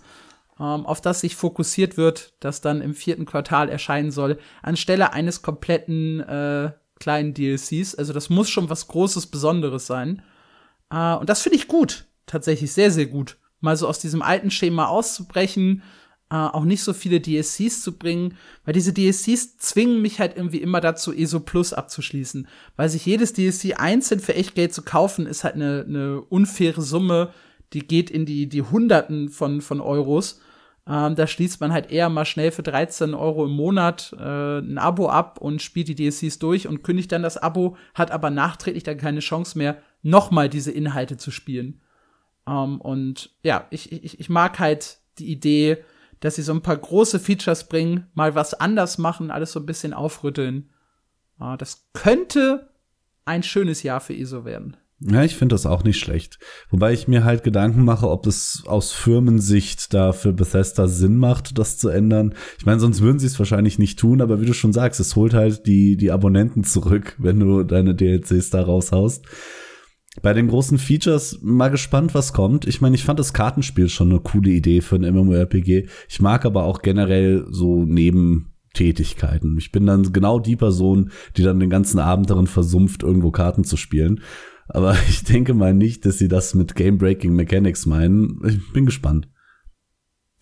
auf das sich fokussiert wird, das dann im vierten Quartal erscheinen soll, anstelle eines kompletten äh, kleinen DLCs. Also das muss schon was Großes, Besonderes sein. Äh, und das finde ich gut, tatsächlich sehr, sehr gut. Mal so aus diesem alten Schema auszubrechen, äh, auch nicht so viele DSCs zu bringen, weil diese DSCs zwingen mich halt irgendwie immer dazu, ESO Plus abzuschließen. Weil sich jedes DSC einzeln für echt Geld zu kaufen, ist halt eine, eine unfaire Summe, die geht in die, die Hunderten von, von Euros. Ähm, da schließt man halt eher mal schnell für 13 Euro im Monat äh, ein Abo ab und spielt die DSCs durch und kündigt dann das Abo, hat aber nachträglich dann keine Chance mehr, nochmal diese Inhalte zu spielen. Ähm, und ja, ich, ich, ich mag halt die Idee, dass sie so ein paar große Features bringen, mal was anders machen, alles so ein bisschen aufrütteln. Ah, das könnte ein schönes Jahr für ISO werden. Ja, ich finde das auch nicht schlecht. Wobei ich mir halt Gedanken mache, ob es aus Firmensicht da für Bethesda Sinn macht, das zu ändern. Ich meine, sonst würden sie es wahrscheinlich nicht tun, aber wie du schon sagst, es holt halt die, die Abonnenten zurück, wenn du deine DLCs da raushaust. Bei den großen Features mal gespannt, was kommt. Ich meine, ich fand das Kartenspiel schon eine coole Idee für ein MMORPG. Ich mag aber auch generell so Nebentätigkeiten. Ich bin dann genau die Person, die dann den ganzen Abend darin versumpft, irgendwo Karten zu spielen. Aber ich denke mal nicht, dass sie das mit Game-Breaking Mechanics meinen. Ich bin gespannt.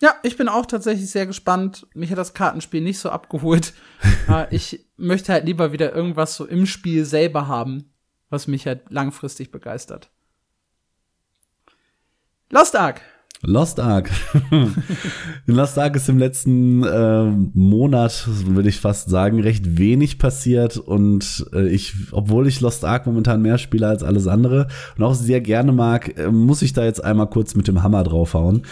Ja, ich bin auch tatsächlich sehr gespannt. Mich hat das Kartenspiel nicht so abgeholt. Äh, ich möchte halt lieber wieder irgendwas so im Spiel selber haben was mich halt langfristig begeistert. Lost Ark. Lost Ark. Lost Ark ist im letzten äh, Monat, würde ich fast sagen, recht wenig passiert und äh, ich, obwohl ich Lost Ark momentan mehr spiele als alles andere und auch sehr gerne mag, äh, muss ich da jetzt einmal kurz mit dem Hammer draufhauen.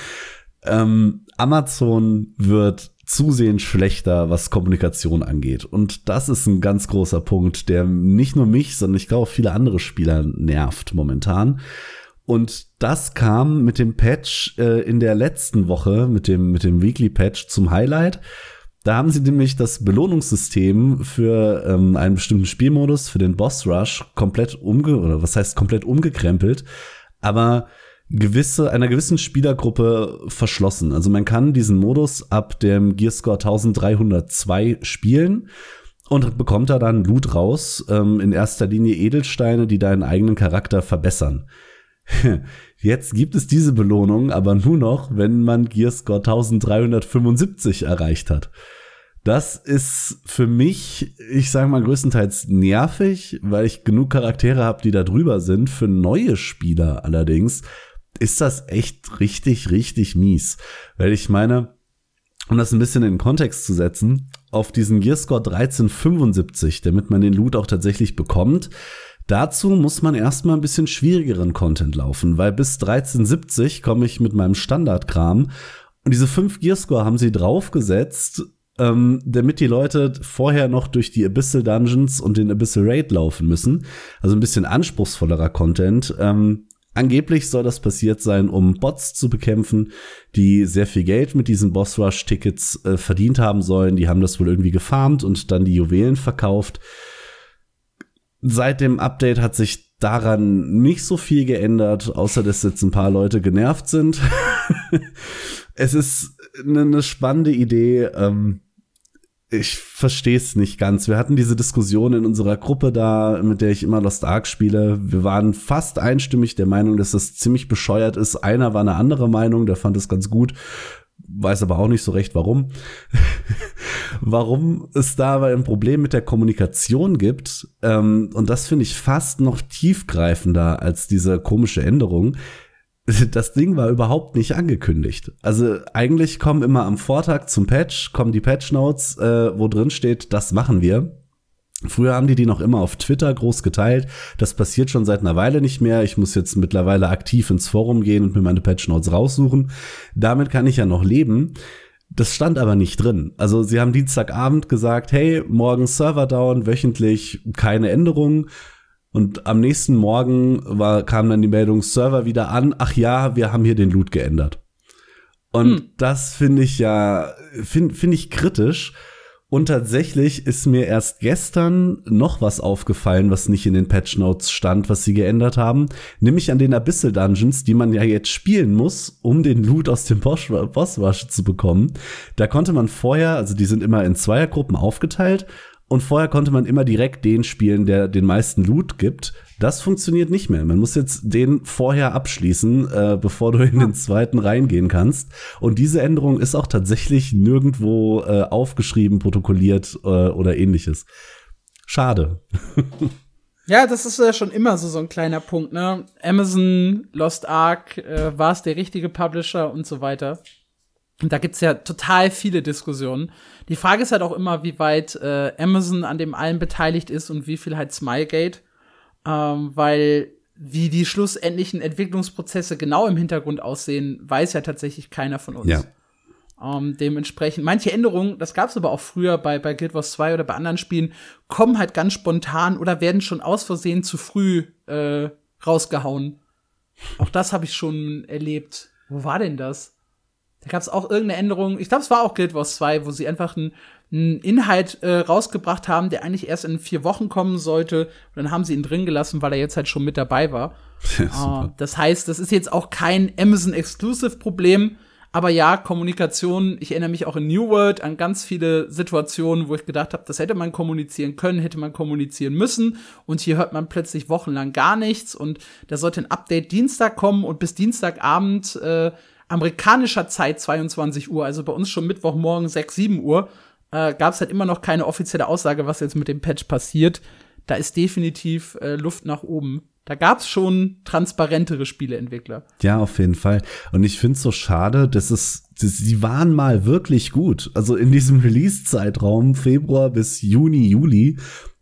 Ähm, Amazon wird zusehends schlechter, was Kommunikation angeht. Und das ist ein ganz großer Punkt, der nicht nur mich, sondern ich glaube auch viele andere Spieler nervt momentan. Und das kam mit dem Patch äh, in der letzten Woche, mit dem, mit dem Weekly Patch zum Highlight. Da haben sie nämlich das Belohnungssystem für ähm, einen bestimmten Spielmodus, für den Boss Rush, komplett umge, oder was heißt komplett umgekrempelt. Aber gewisse, einer gewissen Spielergruppe verschlossen. Also man kann diesen Modus ab dem Gearscore 1302 spielen und bekommt da dann Loot raus, ähm, in erster Linie Edelsteine, die deinen eigenen Charakter verbessern. Jetzt gibt es diese Belohnung aber nur noch, wenn man Gearscore 1375 erreicht hat. Das ist für mich, ich sage mal, größtenteils nervig, weil ich genug Charaktere habe, die da drüber sind. Für neue Spieler allerdings ist das echt richtig, richtig mies. Weil ich meine, um das ein bisschen in den Kontext zu setzen, auf diesen Gearscore 1375, damit man den Loot auch tatsächlich bekommt, dazu muss man erstmal ein bisschen schwierigeren Content laufen, weil bis 1370 komme ich mit meinem Standardkram und diese fünf Gearscore haben sie draufgesetzt, ähm, damit die Leute vorher noch durch die Abyssal Dungeons und den Abyssal Raid laufen müssen. Also ein bisschen anspruchsvollerer Content. Ähm, Angeblich soll das passiert sein, um Bots zu bekämpfen, die sehr viel Geld mit diesen Boss Rush Tickets äh, verdient haben sollen. Die haben das wohl irgendwie gefarmt und dann die Juwelen verkauft. Seit dem Update hat sich daran nicht so viel geändert, außer dass jetzt ein paar Leute genervt sind. es ist eine, eine spannende Idee. Ähm, ich verstehe es nicht ganz. Wir hatten diese Diskussion in unserer Gruppe da, mit der ich immer Lost Ark spiele. Wir waren fast einstimmig der Meinung, dass das ziemlich bescheuert ist. Einer war eine andere Meinung, der fand es ganz gut, weiß aber auch nicht so recht warum. warum es da aber ein Problem mit der Kommunikation gibt. Ähm, und das finde ich fast noch tiefgreifender als diese komische Änderung das Ding war überhaupt nicht angekündigt. Also eigentlich kommen immer am Vortag zum Patch, kommen die Patch Notes, äh, wo drin steht, das machen wir. Früher haben die die noch immer auf Twitter groß geteilt. Das passiert schon seit einer Weile nicht mehr. Ich muss jetzt mittlerweile aktiv ins Forum gehen und mir meine Patch Notes raussuchen. Damit kann ich ja noch leben. Das stand aber nicht drin. Also sie haben Dienstagabend gesagt, hey, morgen Server down, wöchentlich keine Änderungen. Und am nächsten Morgen war, kam dann die Meldung, Server wieder an. Ach ja, wir haben hier den Loot geändert. Und hm. das finde ich ja, finde find ich kritisch. Und tatsächlich ist mir erst gestern noch was aufgefallen, was nicht in den Patch Notes stand, was sie geändert haben. Nämlich an den Abyssal Dungeons, die man ja jetzt spielen muss, um den Loot aus dem Boss Rush zu bekommen. Da konnte man vorher, also die sind immer in Zweiergruppen aufgeteilt und vorher konnte man immer direkt den spielen, der den meisten Loot gibt. Das funktioniert nicht mehr. Man muss jetzt den vorher abschließen, äh, bevor du in den zweiten reingehen kannst. Und diese Änderung ist auch tatsächlich nirgendwo äh, aufgeschrieben, protokolliert äh, oder ähnliches. Schade. Ja, das ist ja schon immer so, so ein kleiner Punkt, ne? Amazon, Lost Ark, äh, war es der richtige Publisher und so weiter. Und da gibt's ja total viele Diskussionen. Die Frage ist halt auch immer, wie weit äh, Amazon an dem allen beteiligt ist und wie viel halt Smilegate. Ähm, weil wie die schlussendlichen Entwicklungsprozesse genau im Hintergrund aussehen, weiß ja tatsächlich keiner von uns. Ja. Ähm, dementsprechend, manche Änderungen, das gab's aber auch früher bei, bei Guild Wars 2 oder bei anderen Spielen, kommen halt ganz spontan oder werden schon aus Versehen zu früh äh, rausgehauen. Auch das habe ich schon erlebt. Wo war denn das? Da gab es auch irgendeine Änderung. Ich glaube, es war auch Guild Wars 2, wo sie einfach einen, einen Inhalt äh, rausgebracht haben, der eigentlich erst in vier Wochen kommen sollte. Und dann haben sie ihn drin gelassen, weil er jetzt halt schon mit dabei war. Ja, uh, das heißt, das ist jetzt auch kein Amazon-Exclusive-Problem. Aber ja, Kommunikation, ich erinnere mich auch in New World an ganz viele Situationen, wo ich gedacht habe, das hätte man kommunizieren können, hätte man kommunizieren müssen. Und hier hört man plötzlich wochenlang gar nichts. Und da sollte ein Update Dienstag kommen und bis Dienstagabend äh, amerikanischer Zeit 22 Uhr, also bei uns schon Mittwochmorgen 6, 7 Uhr, äh, gab es halt immer noch keine offizielle Aussage, was jetzt mit dem Patch passiert. Da ist definitiv äh, Luft nach oben. Da gab es schon transparentere Spieleentwickler. Ja, auf jeden Fall. Und ich finde es so schade, dass es, dass sie waren mal wirklich gut. Also in diesem Release-Zeitraum, Februar bis Juni, Juli,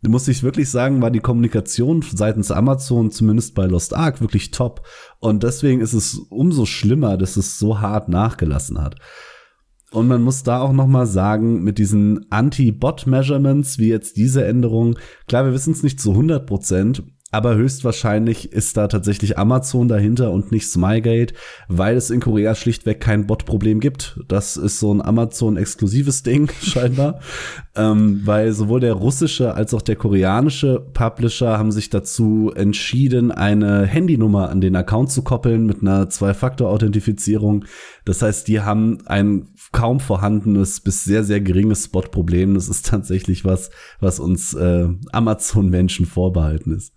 muss ich wirklich sagen, war die Kommunikation seitens Amazon, zumindest bei Lost Ark, wirklich top. Und deswegen ist es umso schlimmer, dass es so hart nachgelassen hat. Und man muss da auch noch mal sagen, mit diesen Anti-Bot-Measurements, wie jetzt diese Änderung, klar, wir wissen es nicht zu 100 Prozent, aber höchstwahrscheinlich ist da tatsächlich Amazon dahinter und nicht Smygate, weil es in Korea schlichtweg kein Bot-Problem gibt. Das ist so ein Amazon-exklusives Ding scheinbar, ähm, weil sowohl der russische als auch der koreanische Publisher haben sich dazu entschieden, eine Handynummer an den Account zu koppeln mit einer Zwei-Faktor-Authentifizierung. Das heißt, die haben ein kaum vorhandenes bis sehr, sehr geringes Spot-Problem. Das ist tatsächlich was, was uns äh, Amazon-Menschen vorbehalten ist.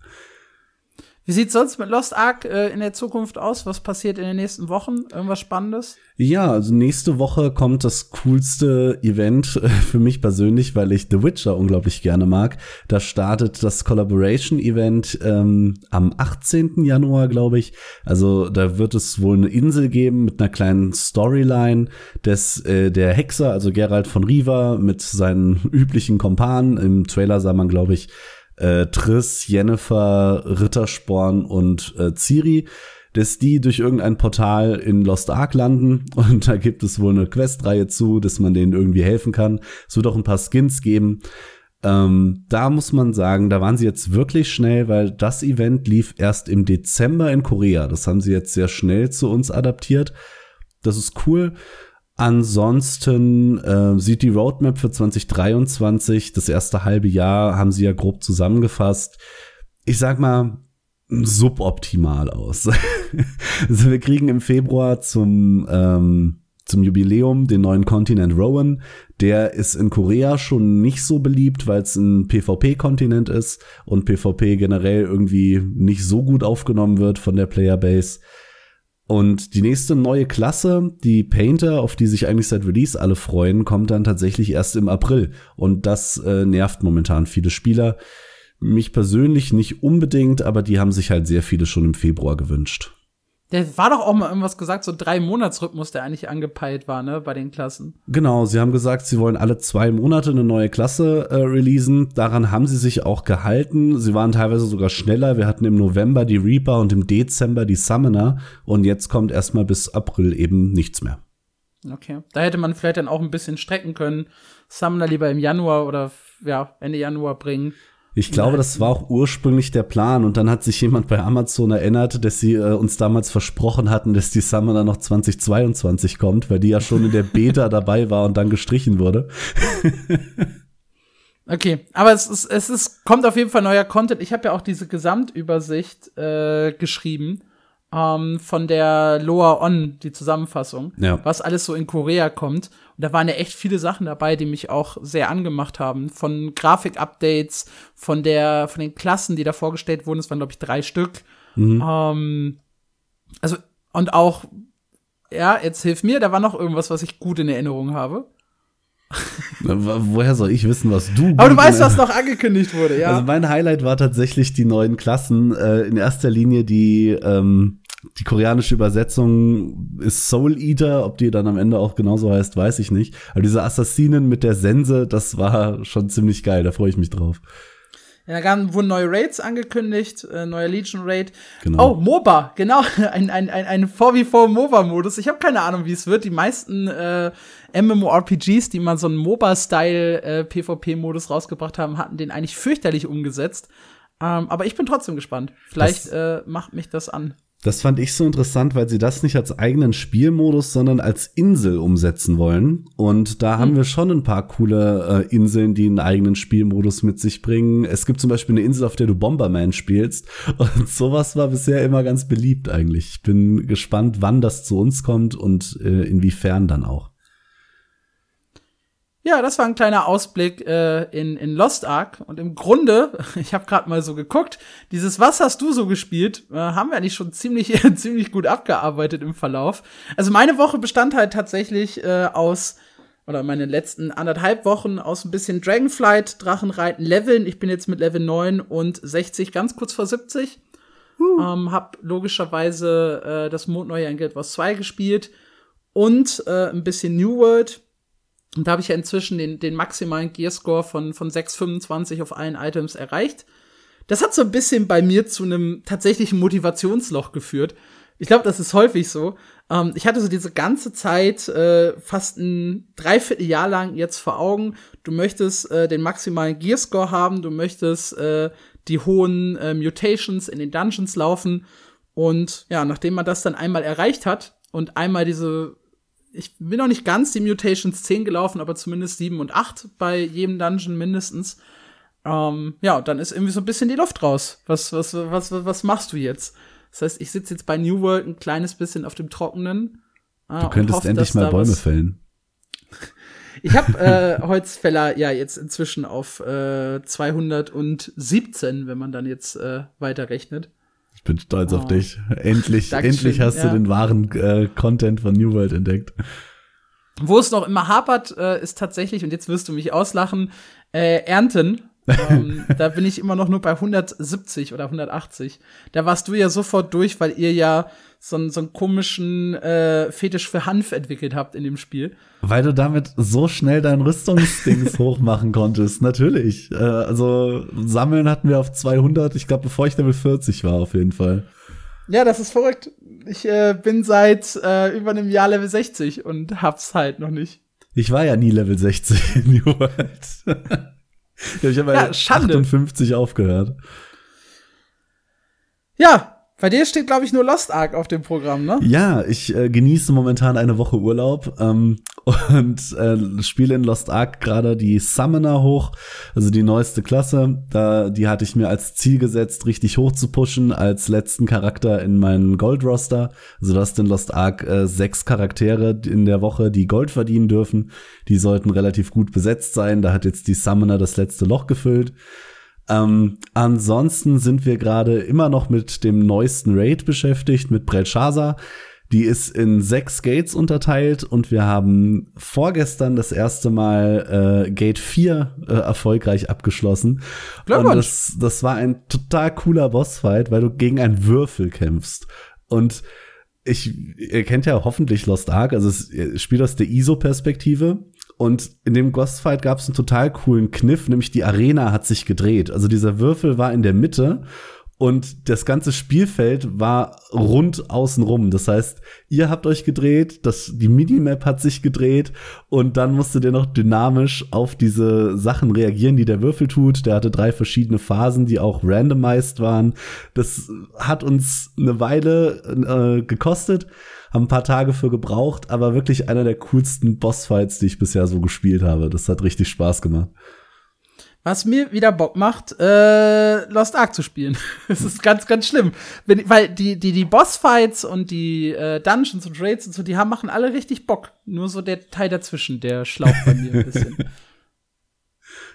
Wie sieht sonst mit Lost Ark äh, in der Zukunft aus? Was passiert in den nächsten Wochen? Irgendwas Spannendes? Ja, also nächste Woche kommt das coolste Event äh, für mich persönlich, weil ich The Witcher unglaublich gerne mag. Da startet das Collaboration Event ähm, am 18. Januar, glaube ich. Also da wird es wohl eine Insel geben mit einer kleinen Storyline des äh, der Hexer, also Gerald von Riva mit seinen üblichen Kompanen. Im Trailer sah man, glaube ich, äh, Triss, Jennifer, Rittersporn und äh, Ciri, dass die durch irgendein Portal in Lost Ark landen und da gibt es wohl eine Questreihe zu, dass man denen irgendwie helfen kann. Es wird auch ein paar Skins geben. Ähm, da muss man sagen, da waren sie jetzt wirklich schnell, weil das Event lief erst im Dezember in Korea. Das haben sie jetzt sehr schnell zu uns adaptiert. Das ist cool. Ansonsten äh, sieht die Roadmap für 2023, das erste halbe Jahr, haben sie ja grob zusammengefasst. Ich sag mal, suboptimal aus. also wir kriegen im Februar zum, ähm, zum Jubiläum den neuen Kontinent Rowan. Der ist in Korea schon nicht so beliebt, weil es ein PvP-Kontinent ist und PvP generell irgendwie nicht so gut aufgenommen wird von der Playerbase. Und die nächste neue Klasse, die Painter, auf die sich eigentlich seit Release alle freuen, kommt dann tatsächlich erst im April. Und das äh, nervt momentan viele Spieler. Mich persönlich nicht unbedingt, aber die haben sich halt sehr viele schon im Februar gewünscht. Der war doch auch mal irgendwas gesagt, so drei Monatsrhythmus, der eigentlich angepeilt war, ne, bei den Klassen. Genau, sie haben gesagt, sie wollen alle zwei Monate eine neue Klasse äh, releasen. Daran haben sie sich auch gehalten. Sie waren teilweise sogar schneller. Wir hatten im November die Reaper und im Dezember die Summoner. Und jetzt kommt erstmal bis April eben nichts mehr. Okay. Da hätte man vielleicht dann auch ein bisschen strecken können. Summoner lieber im Januar oder ja, Ende Januar bringen. Ich glaube, das war auch ursprünglich der Plan und dann hat sich jemand bei Amazon erinnert, dass sie äh, uns damals versprochen hatten, dass die Summoner noch 2022 kommt, weil die ja schon in der Beta dabei war und dann gestrichen wurde. Okay, aber es ist, es ist, kommt auf jeden Fall neuer Content. Ich habe ja auch diese Gesamtübersicht äh, geschrieben ähm, von der Loa On, die Zusammenfassung, Ja. was alles so in Korea kommt. Und da waren ja echt viele Sachen dabei, die mich auch sehr angemacht haben. Von Grafik-Updates, von der, von den Klassen, die da vorgestellt wurden. Es waren, glaube ich, drei Stück. Ähm, also, und auch, ja, jetzt hilf mir, da war noch irgendwas, was ich gut in Erinnerung habe. Woher soll ich wissen, was du. Aber du weißt, was noch angekündigt wurde, ja. Also mein Highlight war tatsächlich die neuen Klassen. Äh, in erster Linie die, ähm, die koreanische Übersetzung ist Soul Eater. Ob die dann am Ende auch genauso heißt, weiß ich nicht. Aber diese Assassinen mit der Sense, das war schon ziemlich geil. Da freue ich mich drauf. Ja, dann wurden neue Raids angekündigt, äh, neuer Legion Raid. Genau. Oh, MOBA, genau, ein, ein, ein, ein 4v4 MOBA-Modus. Ich habe keine Ahnung, wie es wird. Die meisten äh, MMORPGs, die mal so einen MOBA-Style äh, PvP-Modus rausgebracht haben, hatten den eigentlich fürchterlich umgesetzt. Ähm, aber ich bin trotzdem gespannt. Vielleicht äh, macht mich das an. Das fand ich so interessant, weil sie das nicht als eigenen Spielmodus, sondern als Insel umsetzen wollen. Und da haben wir schon ein paar coole äh, Inseln, die einen eigenen Spielmodus mit sich bringen. Es gibt zum Beispiel eine Insel, auf der du Bomberman spielst. Und sowas war bisher immer ganz beliebt eigentlich. Ich bin gespannt, wann das zu uns kommt und äh, inwiefern dann auch. Ja, das war ein kleiner Ausblick äh, in, in Lost Ark. Und im Grunde, ich habe gerade mal so geguckt, dieses Was hast du so gespielt, äh, haben wir eigentlich schon ziemlich, ziemlich gut abgearbeitet im Verlauf. Also meine Woche bestand halt tatsächlich äh, aus, oder meine letzten anderthalb Wochen aus ein bisschen Dragonflight, Drachenreiten, Leveln. Ich bin jetzt mit Level 9 und 60 ganz kurz vor 70. Ähm, hab logischerweise äh, das Mondneue in Guild Wars 2 gespielt und äh, ein bisschen New World. Und da habe ich ja inzwischen den, den maximalen Gearscore von, von 6,25 auf allen Items erreicht. Das hat so ein bisschen bei mir zu einem tatsächlichen Motivationsloch geführt. Ich glaube, das ist häufig so. Ähm, ich hatte so diese ganze Zeit, äh, fast ein Dreivierteljahr lang jetzt vor Augen, du möchtest äh, den maximalen Gearscore haben, du möchtest äh, die hohen äh, Mutations in den Dungeons laufen. Und ja, nachdem man das dann einmal erreicht hat und einmal diese ich bin noch nicht ganz die Mutations 10 gelaufen, aber zumindest 7 und 8 bei jedem Dungeon mindestens. Ähm, ja, dann ist irgendwie so ein bisschen die Luft raus. Was, was, was, was, was machst du jetzt? Das heißt, ich sitze jetzt bei New World ein kleines bisschen auf dem Trockenen. äh, Du könntest hoffe, endlich mal Bäume fällen. Ich habe äh, Holzfäller ja jetzt inzwischen auf äh, 217, wenn man dann jetzt äh, weiterrechnet. Ich bin stolz auf Oh. dich. Endlich, Dankeschön, endlich hast ja. du den wahren äh, Content von New World entdeckt. Wo es noch immer hapert, äh, ist tatsächlich, und jetzt wirst du mich auslachen, äh, Ernten. Ähm, da bin ich immer noch nur bei 170 oder 180. Da warst du ja sofort durch, weil ihr ja so, einen- so einen komischen äh, Fetisch für Hanf entwickelt habt in dem Spiel. Weil du damit so schnell dein Rüstungsdings hochmachen konntest, natürlich. Äh, also sammeln hatten wir auf 200, ich glaube, bevor ich Level 40 war, auf jeden Fall. Ja, das ist verrückt. Ich äh, bin seit äh, über einem Jahr Level 60 und hab's halt noch nicht. Ich war ja nie Level 60 in New World. ich habe Ja, bei Schande. 58 aufgehört. Ja, bei dir steht, glaube ich, nur Lost Ark auf dem Programm, ne? Ja, ich äh, genieße momentan eine Woche Urlaub ähm, und äh, spiele in Lost Ark gerade die Summoner hoch, also die neueste Klasse. Da, die hatte ich mir als Ziel gesetzt, richtig hoch zu pushen als letzten Charakter in meinen Gold-Roster. Also du hast in Lost Ark äh, sechs Charaktere in der Woche, die Gold verdienen dürfen. Die sollten relativ gut besetzt sein. Da hat jetzt die Summoner das letzte Loch gefüllt. Ähm, ansonsten sind wir gerade immer noch mit dem neuesten Raid beschäftigt, mit Belshazzar. Die ist in sechs Gates unterteilt und wir haben vorgestern das erste Mal äh, Gate 4 äh, erfolgreich abgeschlossen. Und das, das war ein total cooler Bossfight, weil du gegen einen Würfel kämpfst. Und ich, ihr kennt ja hoffentlich Lost Ark, also es spielt aus der ISO-Perspektive. Und in dem Ghostfight gab es einen total coolen Kniff, nämlich die Arena hat sich gedreht. Also dieser Würfel war in der Mitte und das ganze Spielfeld war rund außenrum. Das heißt, ihr habt euch gedreht, das, die Minimap hat sich gedreht und dann musstet ihr noch dynamisch auf diese Sachen reagieren, die der Würfel tut. Der hatte drei verschiedene Phasen, die auch randomized waren. Das hat uns eine Weile äh, gekostet, haben ein paar Tage für gebraucht, aber wirklich einer der coolsten Bossfights, die ich bisher so gespielt habe. Das hat richtig Spaß gemacht. was mir wieder Bock macht, äh, Lost Ark zu spielen. das ist ganz, ganz schlimm. Wenn, weil die, die, die Bossfights und die äh, Dungeons und Raids und so, die haben, machen alle richtig Bock. Nur so der Teil dazwischen, der schlaucht bei mir ein bisschen.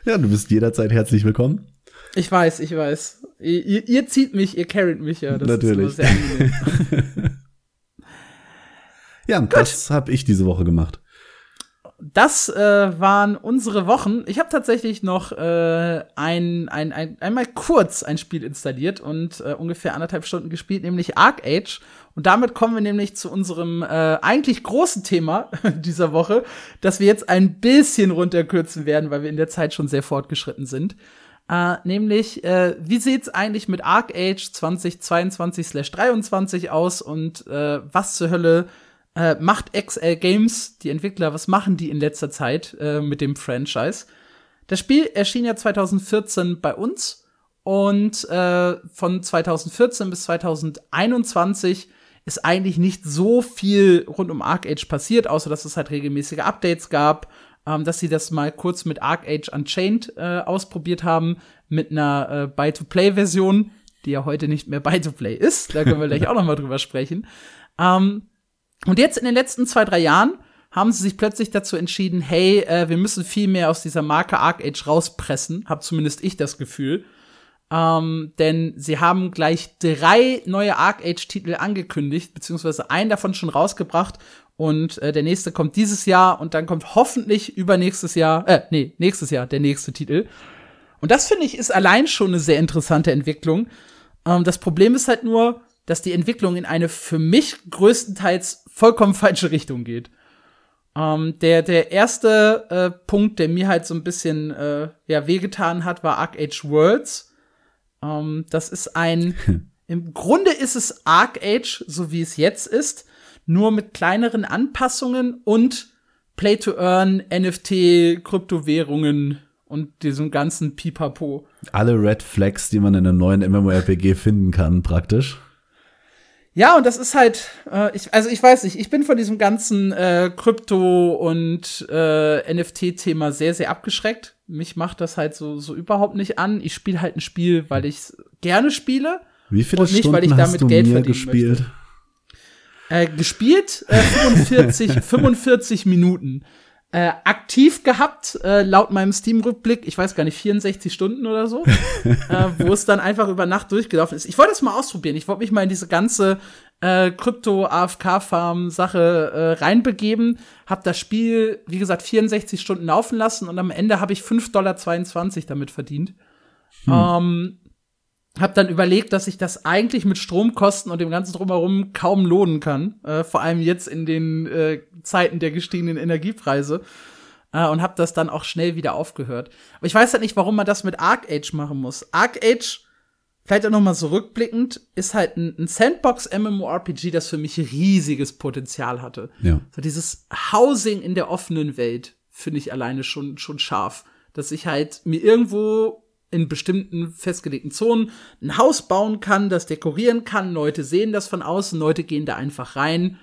Ja, du bist jederzeit herzlich willkommen. Ich weiß, ich weiß. Ihr, ihr zieht mich, ihr carryt mich ja. Das Natürlich. ist sehr angenehm. ja, das habe ich diese Woche gemacht das äh, waren unsere Wochen. Ich habe tatsächlich noch äh, ein, ein, ein, einmal kurz ein Spiel installiert und äh, ungefähr anderthalb Stunden gespielt, nämlich Arc Age. Und damit kommen wir nämlich zu unserem äh, eigentlich großen Thema dieser Woche, dass wir jetzt ein bisschen runterkürzen werden, weil wir in der Zeit schon sehr fortgeschritten sind. Äh, nämlich, äh, wie sieht's eigentlich mit Arc Age 2022/23 aus und äh, was zur Hölle äh, macht XL Games, die Entwickler, was machen die in letzter Zeit äh, mit dem Franchise? Das Spiel erschien ja 2014 bei uns und äh, von 2014 bis 2021 ist eigentlich nicht so viel rund um Arc Age passiert, außer dass es halt regelmäßige Updates gab, ähm, dass sie das mal kurz mit Arc Age Unchained äh, ausprobiert haben, mit einer äh, Buy-to-Play-Version, die ja heute nicht mehr Buy-to-Play ist. Da können wir gleich auch noch mal drüber sprechen. Ähm, und jetzt in den letzten zwei, drei Jahren haben sie sich plötzlich dazu entschieden, hey, äh, wir müssen viel mehr aus dieser Marke Arc Age rauspressen, hab zumindest ich das Gefühl. Ähm, denn sie haben gleich drei neue Arc Age-Titel angekündigt, beziehungsweise einen davon schon rausgebracht. Und äh, der nächste kommt dieses Jahr und dann kommt hoffentlich übernächstes Jahr, äh, nee, nächstes Jahr der nächste Titel. Und das finde ich ist allein schon eine sehr interessante Entwicklung. Ähm, das Problem ist halt nur, dass die Entwicklung in eine für mich größtenteils vollkommen falsche Richtung geht. Ähm, der, der erste äh, Punkt, der mir halt so ein bisschen äh, ja, wehgetan hat, war Arc Age Worlds. Ähm, das ist ein, im Grunde ist es Arc Age, so wie es jetzt ist, nur mit kleineren Anpassungen und Play to Earn, NFT, Kryptowährungen und diesem ganzen Pipapo. Alle Red Flags, die man in einem neuen MMORPG finden kann, praktisch. Ja, und das ist halt, äh, ich, also ich weiß nicht, ich bin von diesem ganzen äh, Krypto- und äh, NFT-Thema sehr, sehr abgeschreckt. Mich macht das halt so, so überhaupt nicht an. Ich spiele halt ein Spiel, weil ich gerne spiele. Wie viele und nicht, Stunden weil ich hast damit du Geld mir gespielt? Äh, gespielt äh, 45, 45 Minuten. Äh, aktiv gehabt, äh, laut meinem Steam-Rückblick, ich weiß gar nicht, 64 Stunden oder so, äh, wo es dann einfach über Nacht durchgelaufen ist. Ich wollte das mal ausprobieren. Ich wollte mich mal in diese ganze äh, Krypto-AFK-Farm-Sache äh, reinbegeben, hab das Spiel, wie gesagt, 64 Stunden laufen lassen und am Ende habe ich 5,22 Dollar damit verdient. Hm. Ähm, hab dann überlegt, dass ich das eigentlich mit Stromkosten und dem ganzen drumherum kaum lohnen kann, äh, vor allem jetzt in den äh, Zeiten der gestiegenen Energiepreise äh, und hab das dann auch schnell wieder aufgehört. Aber ich weiß halt nicht, warum man das mit Arc Age machen muss. Arc Age, vielleicht auch noch mal so rückblickend, ist halt ein, ein Sandbox MMORPG, das für mich riesiges Potenzial hatte. Ja. So dieses Housing in der offenen Welt finde ich alleine schon schon scharf, dass ich halt mir irgendwo in bestimmten festgelegten Zonen ein Haus bauen kann, das dekorieren kann. Leute sehen das von außen, Leute gehen da einfach rein.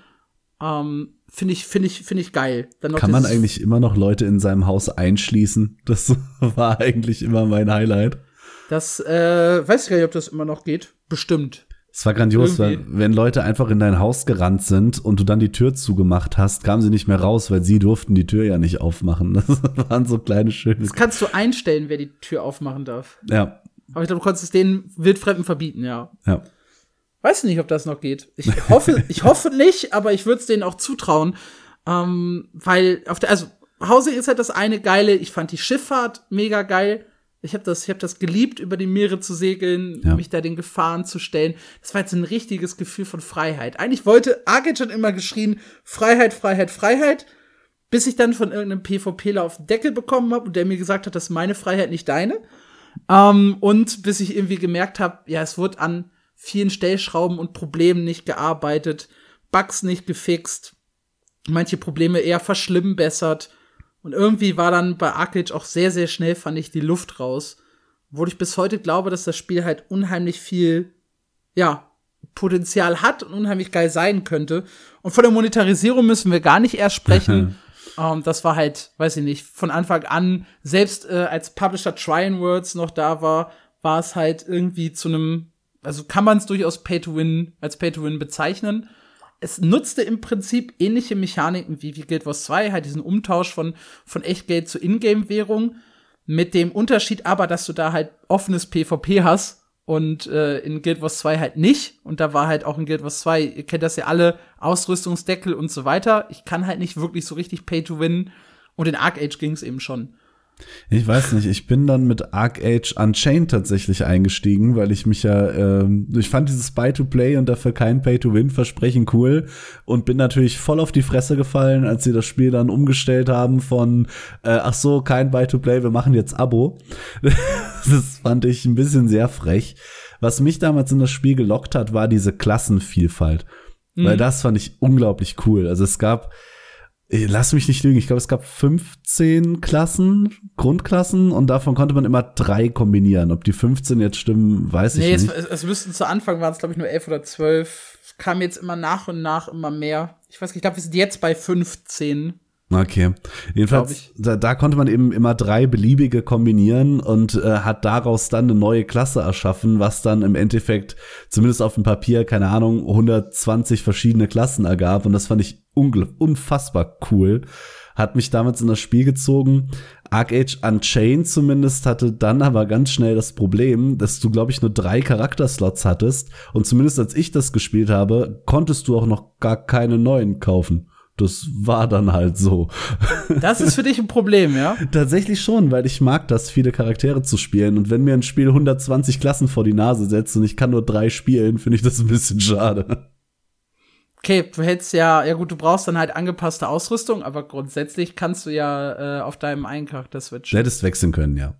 Ähm, finde ich, finde ich, finde ich geil. kann man eigentlich immer noch Leute in seinem Haus einschließen? Das war eigentlich immer mein Highlight. Das äh, weiß ich gar nicht, ob das immer noch geht. Bestimmt. Es war grandios, weil wenn Leute einfach in dein Haus gerannt sind und du dann die Tür zugemacht hast, kamen sie nicht mehr raus, weil sie durften die Tür ja nicht aufmachen. Das waren so kleine schöne. Das kannst du einstellen, wer die Tür aufmachen darf. Ja. Aber ich glaube, du konntest es den Wildfremden verbieten, ja. Ja. Weiß nicht, ob das noch geht. Ich hoffe, ich hoffe nicht, aber ich würde es denen auch zutrauen. Ähm, weil auf der, also Housing ist halt das eine geile. Ich fand die Schifffahrt mega geil. Ich habe das, ich hab das geliebt, über die Meere zu segeln, Ja. mich da den Gefahren zu stellen. Das war jetzt ein richtiges Gefühl von Freiheit. Eigentlich wollte Argent schon immer geschrien, Freiheit, Freiheit, Freiheit, bis ich dann von irgendeinem PvPler auf den Deckel bekommen habe und der mir gesagt hat, das ist meine Freiheit, nicht deine. Ähm, und bis ich irgendwie gemerkt habe, ja, es wird an vielen Stellschrauben und Problemen nicht gearbeitet, Bugs nicht gefixt, manche Probleme eher verschlimmbessert. Und irgendwie war dann bei Arcade auch sehr, sehr schnell, fand ich, die Luft raus. Wo ich bis heute glaube, dass das Spiel halt unheimlich viel, ja, Potenzial hat und unheimlich geil sein könnte. Und von der Monetarisierung müssen wir gar nicht erst sprechen. Ähm, das war halt, weiß ich nicht, von Anfang an, selbst äh, als Publisher Tryin Words noch da war, war es halt irgendwie zu einem, also kann man es durchaus Pay to Win als Pay to Win bezeichnen. Es nutzte im Prinzip ähnliche Mechaniken wie, wie Guild Wars 2, halt diesen Umtausch von, von Echtgeld zu Ingame-Währung. Mit dem Unterschied aber, dass du da halt offenes PvP hast und äh, in Guild Wars 2 halt nicht. Und da war halt auch in Guild Wars 2, ihr kennt das ja alle, Ausrüstungsdeckel und so weiter. Ich kann halt nicht wirklich so richtig Pay to Win. Und in Arc Age ging es eben schon. Ich weiß nicht, ich bin dann mit Arc Age Unchained tatsächlich eingestiegen, weil ich mich ja, ähm, ich fand dieses Buy-to-Play und dafür kein Pay-to-Win-Versprechen cool und bin natürlich voll auf die Fresse gefallen, als sie das Spiel dann umgestellt haben von, äh, ach so, kein Buy-to-Play, wir machen jetzt Abo. das fand ich ein bisschen sehr frech. Was mich damals in das Spiel gelockt hat, war diese Klassenvielfalt. Mhm. Weil das fand ich unglaublich cool. Also es gab, lass mich nicht lügen, ich glaube, es gab 15 Klassen, Grundklassen und davon konnte man immer drei kombinieren. Ob die 15 jetzt stimmen, weiß nee, ich nicht. Nee, es, es müssten zu Anfang waren es, glaube ich, nur 11 oder 12. Es kam jetzt immer nach und nach immer mehr. Ich weiß nicht, ich glaube, wir sind jetzt bei 15. Okay. Jedenfalls, da, da, konnte man eben immer drei beliebige kombinieren und äh, hat daraus dann eine neue Klasse erschaffen, was dann im Endeffekt, zumindest auf dem Papier, keine Ahnung, 120 verschiedene Klassen ergab. Und das fand ich unfassbar cool. Hat mich damals in das Spiel gezogen. Arcage Unchained zumindest hatte dann aber ganz schnell das Problem, dass du, glaube ich, nur drei Charakterslots hattest. Und zumindest als ich das gespielt habe, konntest du auch noch gar keine neuen kaufen. Das war dann halt so. Das ist für dich ein Problem, ja? Tatsächlich schon, weil ich mag das, viele Charaktere zu spielen. Und wenn mir ein Spiel 120 Klassen vor die Nase setzt und ich kann nur drei spielen, finde ich das ein bisschen schade. Okay, du hättest ja, ja gut, du brauchst dann halt angepasste Ausrüstung, aber grundsätzlich kannst du ja äh, auf deinem einen Charakter switchen. Du hättest wechseln können, ja.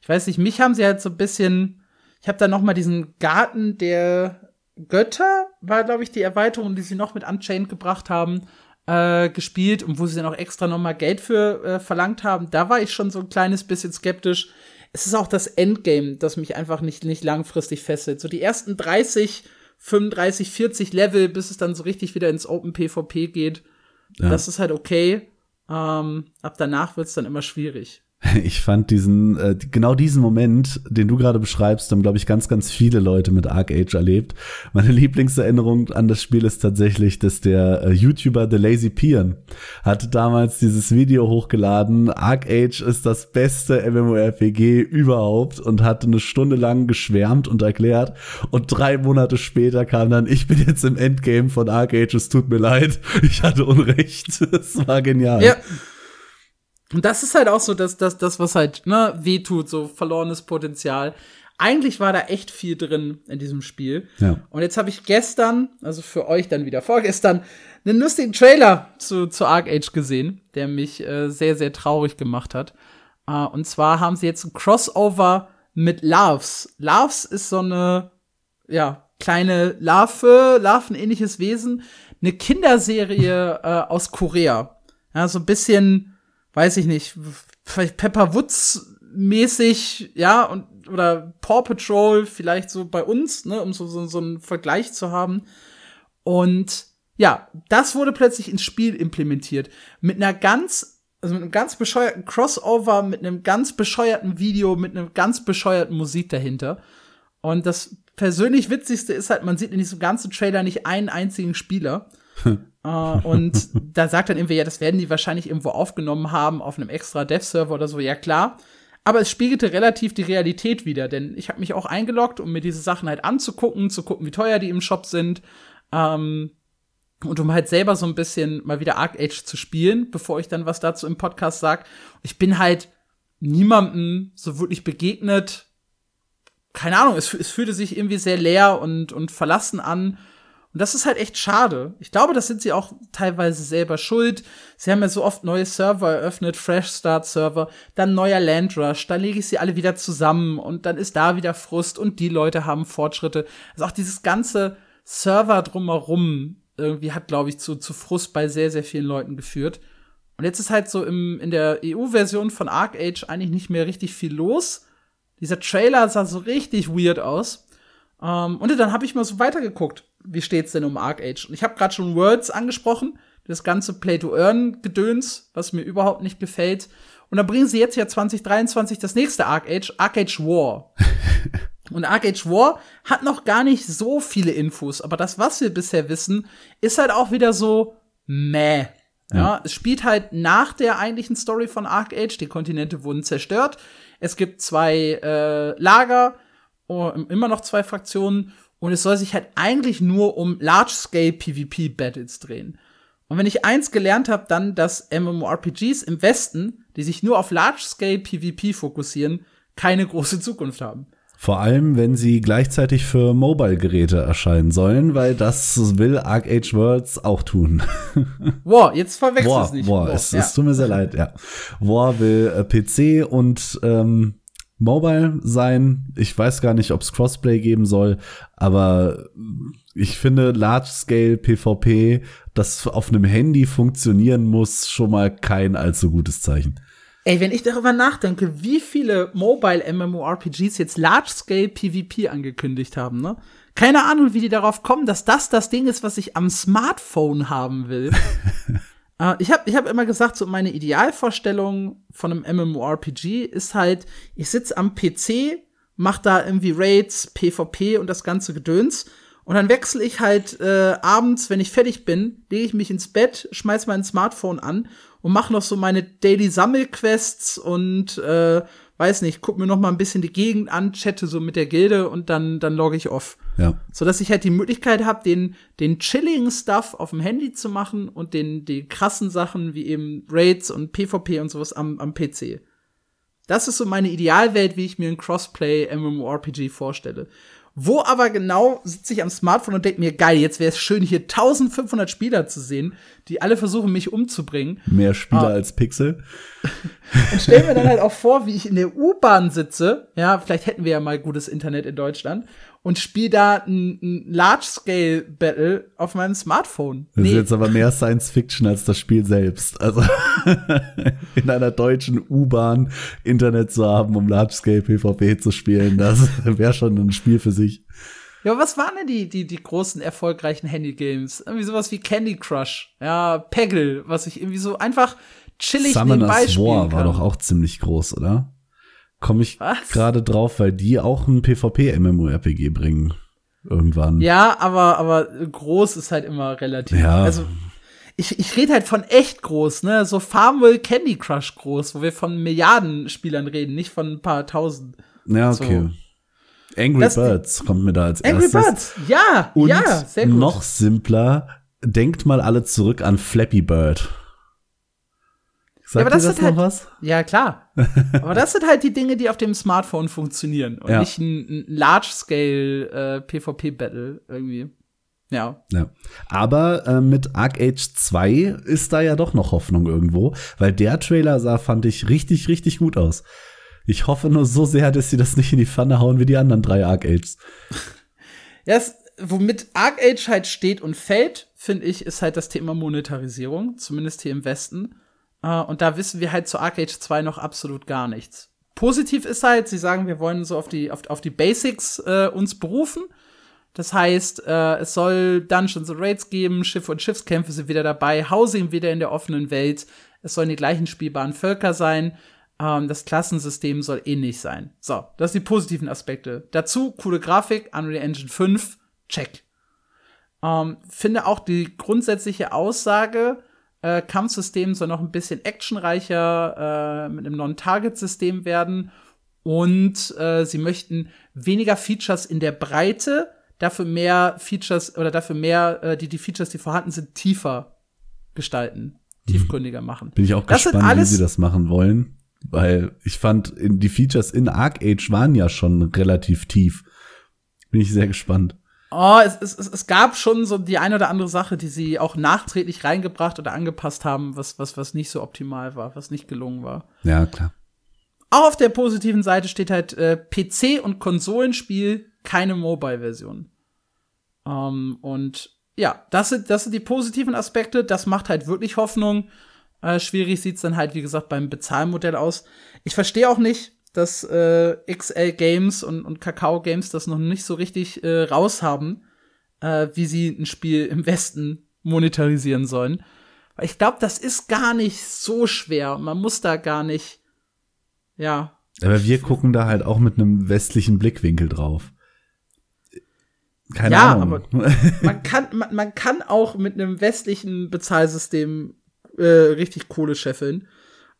Ich weiß nicht, mich haben sie halt so ein bisschen, ich habe da noch mal diesen Garten der Götter, war glaube ich die Erweiterung, die sie noch mit Unchained gebracht haben, äh, gespielt und wo sie dann auch extra noch mal Geld für äh, verlangt haben. Da war ich schon so ein kleines bisschen skeptisch. Es ist auch das Endgame, das mich einfach nicht, nicht langfristig fesselt. So die ersten 30 35, 40 Level, bis es dann so richtig wieder ins Open PvP geht. Ja. Das ist halt okay. Ähm, ab danach wird's dann immer schwierig. Ich fand diesen, äh, genau diesen Moment, den du gerade beschreibst, haben, glaube ich, ganz, ganz viele Leute mit Arc Age erlebt. Meine Lieblingserinnerung an das Spiel ist tatsächlich, dass der äh, YouTuber The Lazy Pian hat damals dieses Video hochgeladen. Arc Age ist das beste MMORPG überhaupt und hat eine Stunde lang geschwärmt und erklärt. Und drei Monate später kam dann, ich bin jetzt im Endgame von Arc Age, es tut mir leid, ich hatte Unrecht. Es war genial. Ja. Und das ist halt auch so, dass das, das, was halt, ne, wehtut, so verlorenes Potenzial. Eigentlich war da echt viel drin in diesem Spiel. Ja. Und jetzt habe ich gestern, also für euch dann wieder vorgestern, einen lustigen Trailer zu, zu Arc Age gesehen, der mich äh, sehr, sehr traurig gemacht hat. Äh, und zwar haben sie jetzt ein Crossover mit Loves. Loves ist so eine, ja, kleine Larve, Larvenähnliches Wesen, eine Kinderserie äh, aus Korea. Ja, so ein bisschen weiß ich nicht, vielleicht Pepper Woods mäßig, ja, und oder Paw Patrol vielleicht so bei uns, ne, um so, so, so einen Vergleich zu haben. Und ja, das wurde plötzlich ins Spiel implementiert. Mit einer ganz, also mit einem ganz bescheuerten Crossover, mit einem ganz bescheuerten Video, mit einem ganz bescheuerten Musik dahinter. Und das persönlich witzigste ist halt, man sieht in diesem ganzen Trailer nicht einen einzigen Spieler. Uh, und da sagt dann irgendwie, ja, das werden die wahrscheinlich irgendwo aufgenommen haben auf einem extra Dev-Server oder so. Ja, klar. Aber es spiegelte relativ die Realität wieder, denn ich habe mich auch eingeloggt, um mir diese Sachen halt anzugucken, zu gucken, wie teuer die im Shop sind. Ähm, und um halt selber so ein bisschen mal wieder Arc Age zu spielen, bevor ich dann was dazu im Podcast sag. Ich bin halt niemandem so wirklich begegnet. Keine Ahnung, es, es fühlte sich irgendwie sehr leer und, und verlassen an. Und das ist halt echt schade. Ich glaube, das sind sie auch teilweise selber schuld. Sie haben ja so oft neue Server eröffnet, Fresh Start Server, dann neuer Landrush, dann lege ich sie alle wieder zusammen und dann ist da wieder Frust und die Leute haben Fortschritte. Also auch dieses ganze Server drumherum irgendwie hat, glaube ich, zu, zu Frust bei sehr, sehr vielen Leuten geführt. Und jetzt ist halt so im, in der EU-Version von Arc Age eigentlich nicht mehr richtig viel los. Dieser Trailer sah so richtig weird aus. Ähm, und dann habe ich mal so weitergeguckt wie steht's denn um Arc Age? Und ich habe gerade schon Worlds angesprochen. Das ganze Play-to-Earn-Gedöns, was mir überhaupt nicht gefällt. Und dann bringen sie jetzt ja 2023 das nächste Arc Age, Arc Age War. Und Arc Age War hat noch gar nicht so viele Infos, aber das, was wir bisher wissen, ist halt auch wieder so meh. Ja, ja es spielt halt nach der eigentlichen Story von Arc Age. Die Kontinente wurden zerstört. Es gibt zwei äh, Lager, oh, immer noch zwei Fraktionen. Und es soll sich halt eigentlich nur um Large-Scale PvP-Battles drehen. Und wenn ich eins gelernt habe, dann, dass MMORPGs im Westen, die sich nur auf Large-Scale PvP fokussieren, keine große Zukunft haben. Vor allem, wenn sie gleichzeitig für Mobile-Geräte erscheinen sollen, weil das will Arc Age Worlds auch tun. War, jetzt verwechselst du es nicht. War, es, ja. es tut mir sehr leid, ja. War will äh, PC und ähm, Mobile sein. Ich weiß gar nicht, ob es Crossplay geben soll, aber ich finde Large-Scale PvP, das auf einem Handy funktionieren muss, schon mal kein allzu gutes Zeichen. Ey, wenn ich darüber nachdenke, wie viele Mobile MMORPGs jetzt Large-Scale PvP angekündigt haben, ne? Keine Ahnung, wie die darauf kommen, dass das das Ding ist, was ich am Smartphone haben will. äh, ich habe ich hab immer gesagt, so meine Idealvorstellung von einem MMORPG ist halt, ich sitze am PC, mach da irgendwie Raids, PvP und das ganze Gedöns. Und dann wechsle ich halt äh, abends, wenn ich fertig bin, lege ich mich ins Bett, schmeiß mein Smartphone an und mache noch so meine Daily Sammelquests und äh, weiß nicht, guck mir noch mal ein bisschen die Gegend an, chatte so mit der Gilde und dann dann logge ich off. Ja. So dass ich halt die Möglichkeit habe, den den chilligen Stuff auf dem Handy zu machen und den die krassen Sachen wie eben Raids und PvP und sowas am am PC. Das ist so meine Idealwelt, wie ich mir ein Crossplay MMORPG vorstelle. Wo aber genau sitze ich am Smartphone und denke mir, geil, jetzt wäre es schön, hier 1500 Spieler zu sehen, die alle versuchen, mich umzubringen. Mehr Spieler ah. als Pixel. Und stell mir dann halt auch vor, wie ich in der U-Bahn sitze. Ja, vielleicht hätten wir ja mal gutes Internet in Deutschland und spiele da ein, ein Large-Scale-Battle auf meinem Smartphone. Das nee. ist jetzt aber mehr Science Fiction als das Spiel selbst. Also in einer deutschen U-Bahn Internet zu haben, um Large-Scale PvP zu spielen, das wäre schon ein Spiel für sich. Ja, aber was waren denn die, die, die großen erfolgreichen Handy-Games? Irgendwie sowas wie Candy Crush, ja, Peggle, was ich irgendwie so einfach chillig Summoners nebenbei spielen War war doch auch ziemlich groß, oder? Komme ich gerade drauf, weil die auch ein PvP-MMORPG bringen. Irgendwann. Ja, aber, aber groß ist halt immer relativ. Ja. Also, ich, ich rede halt von echt groß, ne? So Farmville Candy Crush groß, wo wir von Milliarden Spielern reden, nicht von ein paar tausend. Ja, okay. So. Angry das, Birds kommt mir da als Angry erstes. Angry Birds, ja, Und ja, sehr gut. noch simpler, denkt mal alle zurück an Flappy Bird. Sagt ja, aber das, das noch halt, was? Ja, klar. aber das sind halt die Dinge, die auf dem Smartphone funktionieren und ja. nicht ein, ein Large-Scale äh, PvP-Battle irgendwie. Ja. ja. Aber äh, mit Arc Age 2 ist da ja doch noch Hoffnung irgendwo, weil der Trailer sah, fand ich, richtig, richtig gut aus. Ich hoffe nur so sehr, dass sie das nicht in die Pfanne hauen wie die anderen drei Arc Ages. ja, es, womit Arc Age halt steht und fällt, finde ich, ist halt das Thema Monetarisierung, zumindest hier im Westen. Uh, und da wissen wir halt zu Arcade 2 noch absolut gar nichts. Positiv ist halt, sie sagen, wir wollen so auf die, auf, auf die Basics äh, uns berufen. Das heißt, äh, es soll Dungeons und Raids geben, Schiff- und Schiffskämpfe sind wieder dabei, Housing wieder in der offenen Welt. Es sollen die gleichen spielbaren Völker sein. Ähm, das Klassensystem soll ähnlich sein. So, das sind die positiven Aspekte. Dazu coole Grafik, Unreal Engine 5, check. Ähm, finde auch die grundsätzliche Aussage, äh, Kampfsystem soll noch ein bisschen actionreicher äh, mit einem Non-Target-System werden. Und äh, sie möchten weniger Features in der Breite, dafür mehr Features oder dafür mehr, äh, die, die Features, die vorhanden sind, tiefer gestalten, tiefgründiger machen. Bin ich auch das gespannt, wie sie das machen wollen. Weil ich fand, die Features in Arc Age waren ja schon relativ tief. Bin ich sehr gespannt. Oh, es, es, es gab schon so die eine oder andere Sache, die sie auch nachträglich reingebracht oder angepasst haben, was, was, was nicht so optimal war, was nicht gelungen war. Ja, klar. Auch auf der positiven Seite steht halt äh, PC- und Konsolenspiel, keine Mobile-Version. Ähm, und ja, das sind, das sind die positiven Aspekte. Das macht halt wirklich Hoffnung. Äh, schwierig sieht's dann halt, wie gesagt, beim Bezahlmodell aus. Ich verstehe auch nicht, dass äh, XL Games und, und Kakao Games das noch nicht so richtig äh, raus haben, äh, wie sie ein Spiel im Westen monetarisieren sollen. Ich glaube, das ist gar nicht so schwer. Man muss da gar nicht, ja. Aber wir gucken da halt auch mit einem westlichen Blickwinkel drauf. Keine ja, Ahnung. aber man kann, man, man kann auch mit einem westlichen Bezahlsystem äh, richtig Kohle scheffeln.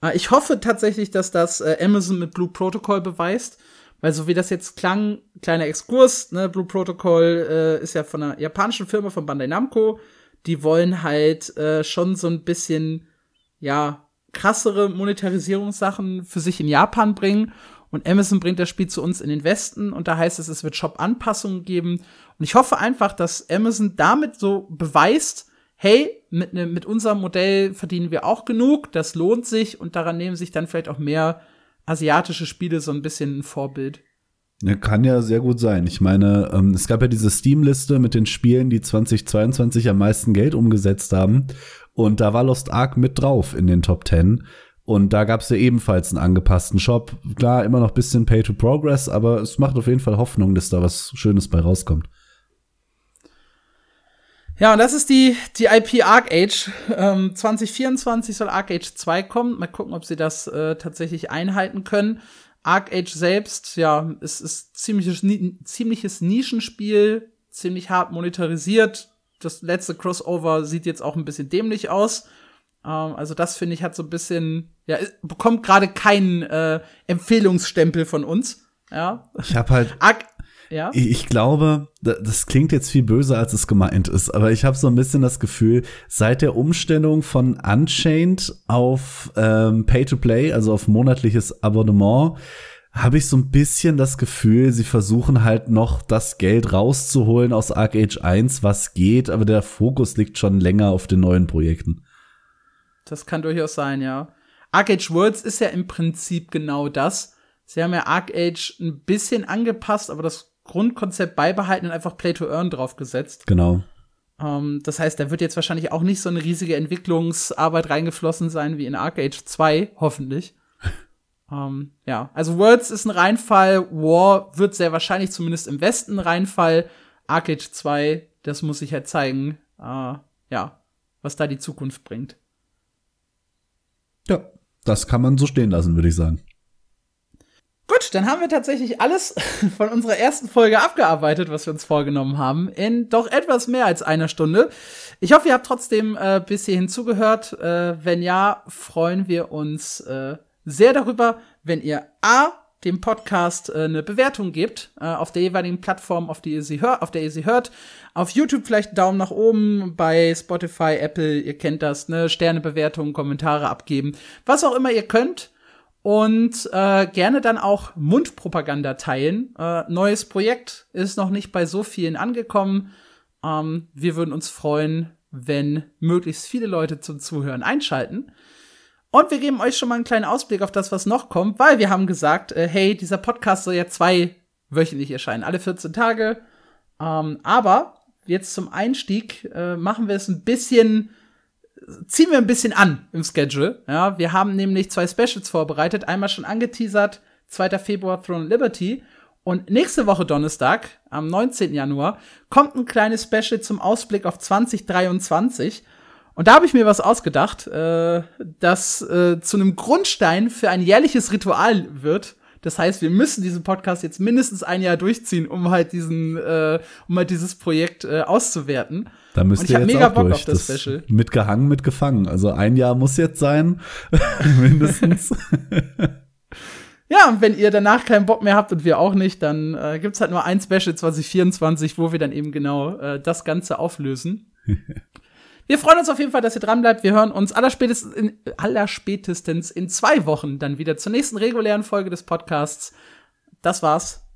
Äh, ich hoffe tatsächlich, dass das äh, Amazon mit Blue Protocol beweist. Weil so wie das jetzt klang, kleiner Exkurs, ne, Blue Protocol äh, ist ja von einer japanischen Firma von Bandai Namco. Die wollen halt äh, schon so ein bisschen, ja, krassere Monetarisierungssachen für sich in Japan bringen. Und Amazon bringt das Spiel zu uns in den Westen und da heißt es, es wird Shop-Anpassungen geben. Und ich hoffe einfach, dass Amazon damit so beweist, hey, mit, ne, mit unserem Modell verdienen wir auch genug, das lohnt sich und daran nehmen sich dann vielleicht auch mehr asiatische Spiele so ein bisschen ein Vorbild. Ja, kann ja sehr gut sein. Ich meine, ähm, es gab ja diese Steam-Liste mit den Spielen, die 2022 am meisten Geld umgesetzt haben. Und da war Lost Ark mit drauf in den Top 10. Und da gab es ja ebenfalls einen angepassten Shop. Klar, immer noch bisschen Pay to Progress, aber es macht auf jeden Fall Hoffnung, dass da was Schönes bei rauskommt. Ja, und das ist die, die IP Arc Age. Ähm, 2024 soll Arc Age 2 kommen. Mal gucken, ob sie das äh, tatsächlich einhalten können. Arc Age selbst, ja, es ist ziemliches, ziemliches Nischenspiel, ziemlich hart monetarisiert. Das letzte Crossover sieht jetzt auch ein bisschen dämlich aus. Ähm, also das finde ich hat so ein bisschen, ja, bekommt gerade keinen äh, Empfehlungsstempel von uns. Ja. Ich habe halt. Arc ja? Ich glaube, das klingt jetzt viel böser, als es gemeint ist, aber ich habe so ein bisschen das Gefühl, seit der Umstellung von Unchained auf ähm, Pay-to-Play, also auf monatliches Abonnement, habe ich so ein bisschen das Gefühl, sie versuchen halt noch das Geld rauszuholen aus Arc Age 1, was geht, aber der Fokus liegt schon länger auf den neuen Projekten. Das kann durchaus sein, ja. Arc Age Worlds ist ja im Prinzip genau das. Sie haben ja Arc Age ein bisschen angepasst, aber das Grundkonzept beibehalten und einfach Play to Earn draufgesetzt. Genau. Ähm, das heißt, da wird jetzt wahrscheinlich auch nicht so eine riesige Entwicklungsarbeit reingeflossen sein wie in Arcade 2, hoffentlich. ähm, ja, also Worlds ist ein Reinfall, War wird sehr wahrscheinlich zumindest im Westen ein Reinfall. Arcade 2, das muss sich halt zeigen, äh, ja, was da die Zukunft bringt. Ja, das kann man so stehen lassen, würde ich sagen. Gut, dann haben wir tatsächlich alles von unserer ersten Folge abgearbeitet, was wir uns vorgenommen haben, in doch etwas mehr als einer Stunde. Ich hoffe, ihr habt trotzdem äh, bis hierhin zugehört. Äh, wenn ja, freuen wir uns äh, sehr darüber, wenn ihr A dem Podcast äh, eine Bewertung gebt äh, auf der jeweiligen Plattform, auf die ihr sie hört, auf der ihr sie hört. Auf YouTube vielleicht einen Daumen nach oben, bei Spotify, Apple, ihr kennt das, ne, Sternebewertungen, Kommentare abgeben, was auch immer ihr könnt und äh, gerne dann auch Mundpropaganda teilen. Äh, neues Projekt ist noch nicht bei so vielen angekommen. Ähm, wir würden uns freuen, wenn möglichst viele Leute zum Zuhören einschalten. Und wir geben euch schon mal einen kleinen Ausblick auf das, was noch kommt, weil wir haben gesagt, äh, hey, dieser Podcast soll ja zwei wöchentlich erscheinen, alle 14 Tage. Ähm, aber jetzt zum Einstieg äh, machen wir es ein bisschen ziehen wir ein bisschen an im Schedule. Ja, wir haben nämlich zwei Specials vorbereitet. Einmal schon angeteasert, 2. Februar Throne Liberty. Und nächste Woche Donnerstag, am 19. Januar, kommt ein kleines Special zum Ausblick auf 2023. Und da habe ich mir was ausgedacht, äh, das äh, zu einem Grundstein für ein jährliches Ritual wird. Das heißt, wir müssen diesen Podcast jetzt mindestens ein Jahr durchziehen, um halt diesen, äh, um halt dieses Projekt äh, auszuwerten. Da müsst und ich habe mega Bock durch. das, das Special. Mitgehangen, mitgefangen. Also ein Jahr muss jetzt sein, mindestens. ja, und wenn ihr danach keinen Bock mehr habt und wir auch nicht, dann äh, gibt's halt nur ein Special 2024, wo wir dann eben genau äh, das Ganze auflösen. wir freuen uns auf jeden Fall, dass ihr dran bleibt. Wir hören uns allerspätestens in, allerspätestens in zwei Wochen dann wieder zur nächsten regulären Folge des Podcasts. Das war's.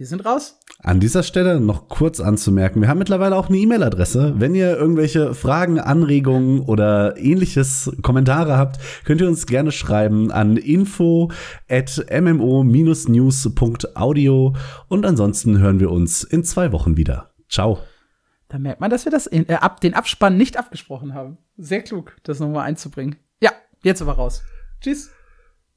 Wir sind raus. An dieser Stelle noch kurz anzumerken, wir haben mittlerweile auch eine E-Mail-Adresse. Wenn ihr irgendwelche Fragen, Anregungen oder ähnliches Kommentare habt, könnt ihr uns gerne schreiben an info at mmo-news.audio und ansonsten hören wir uns in zwei Wochen wieder. Ciao. Da merkt man, dass wir das in, äh, ab, den Abspann nicht abgesprochen haben. Sehr klug, das nochmal einzubringen. Ja, jetzt aber raus. Tschüss.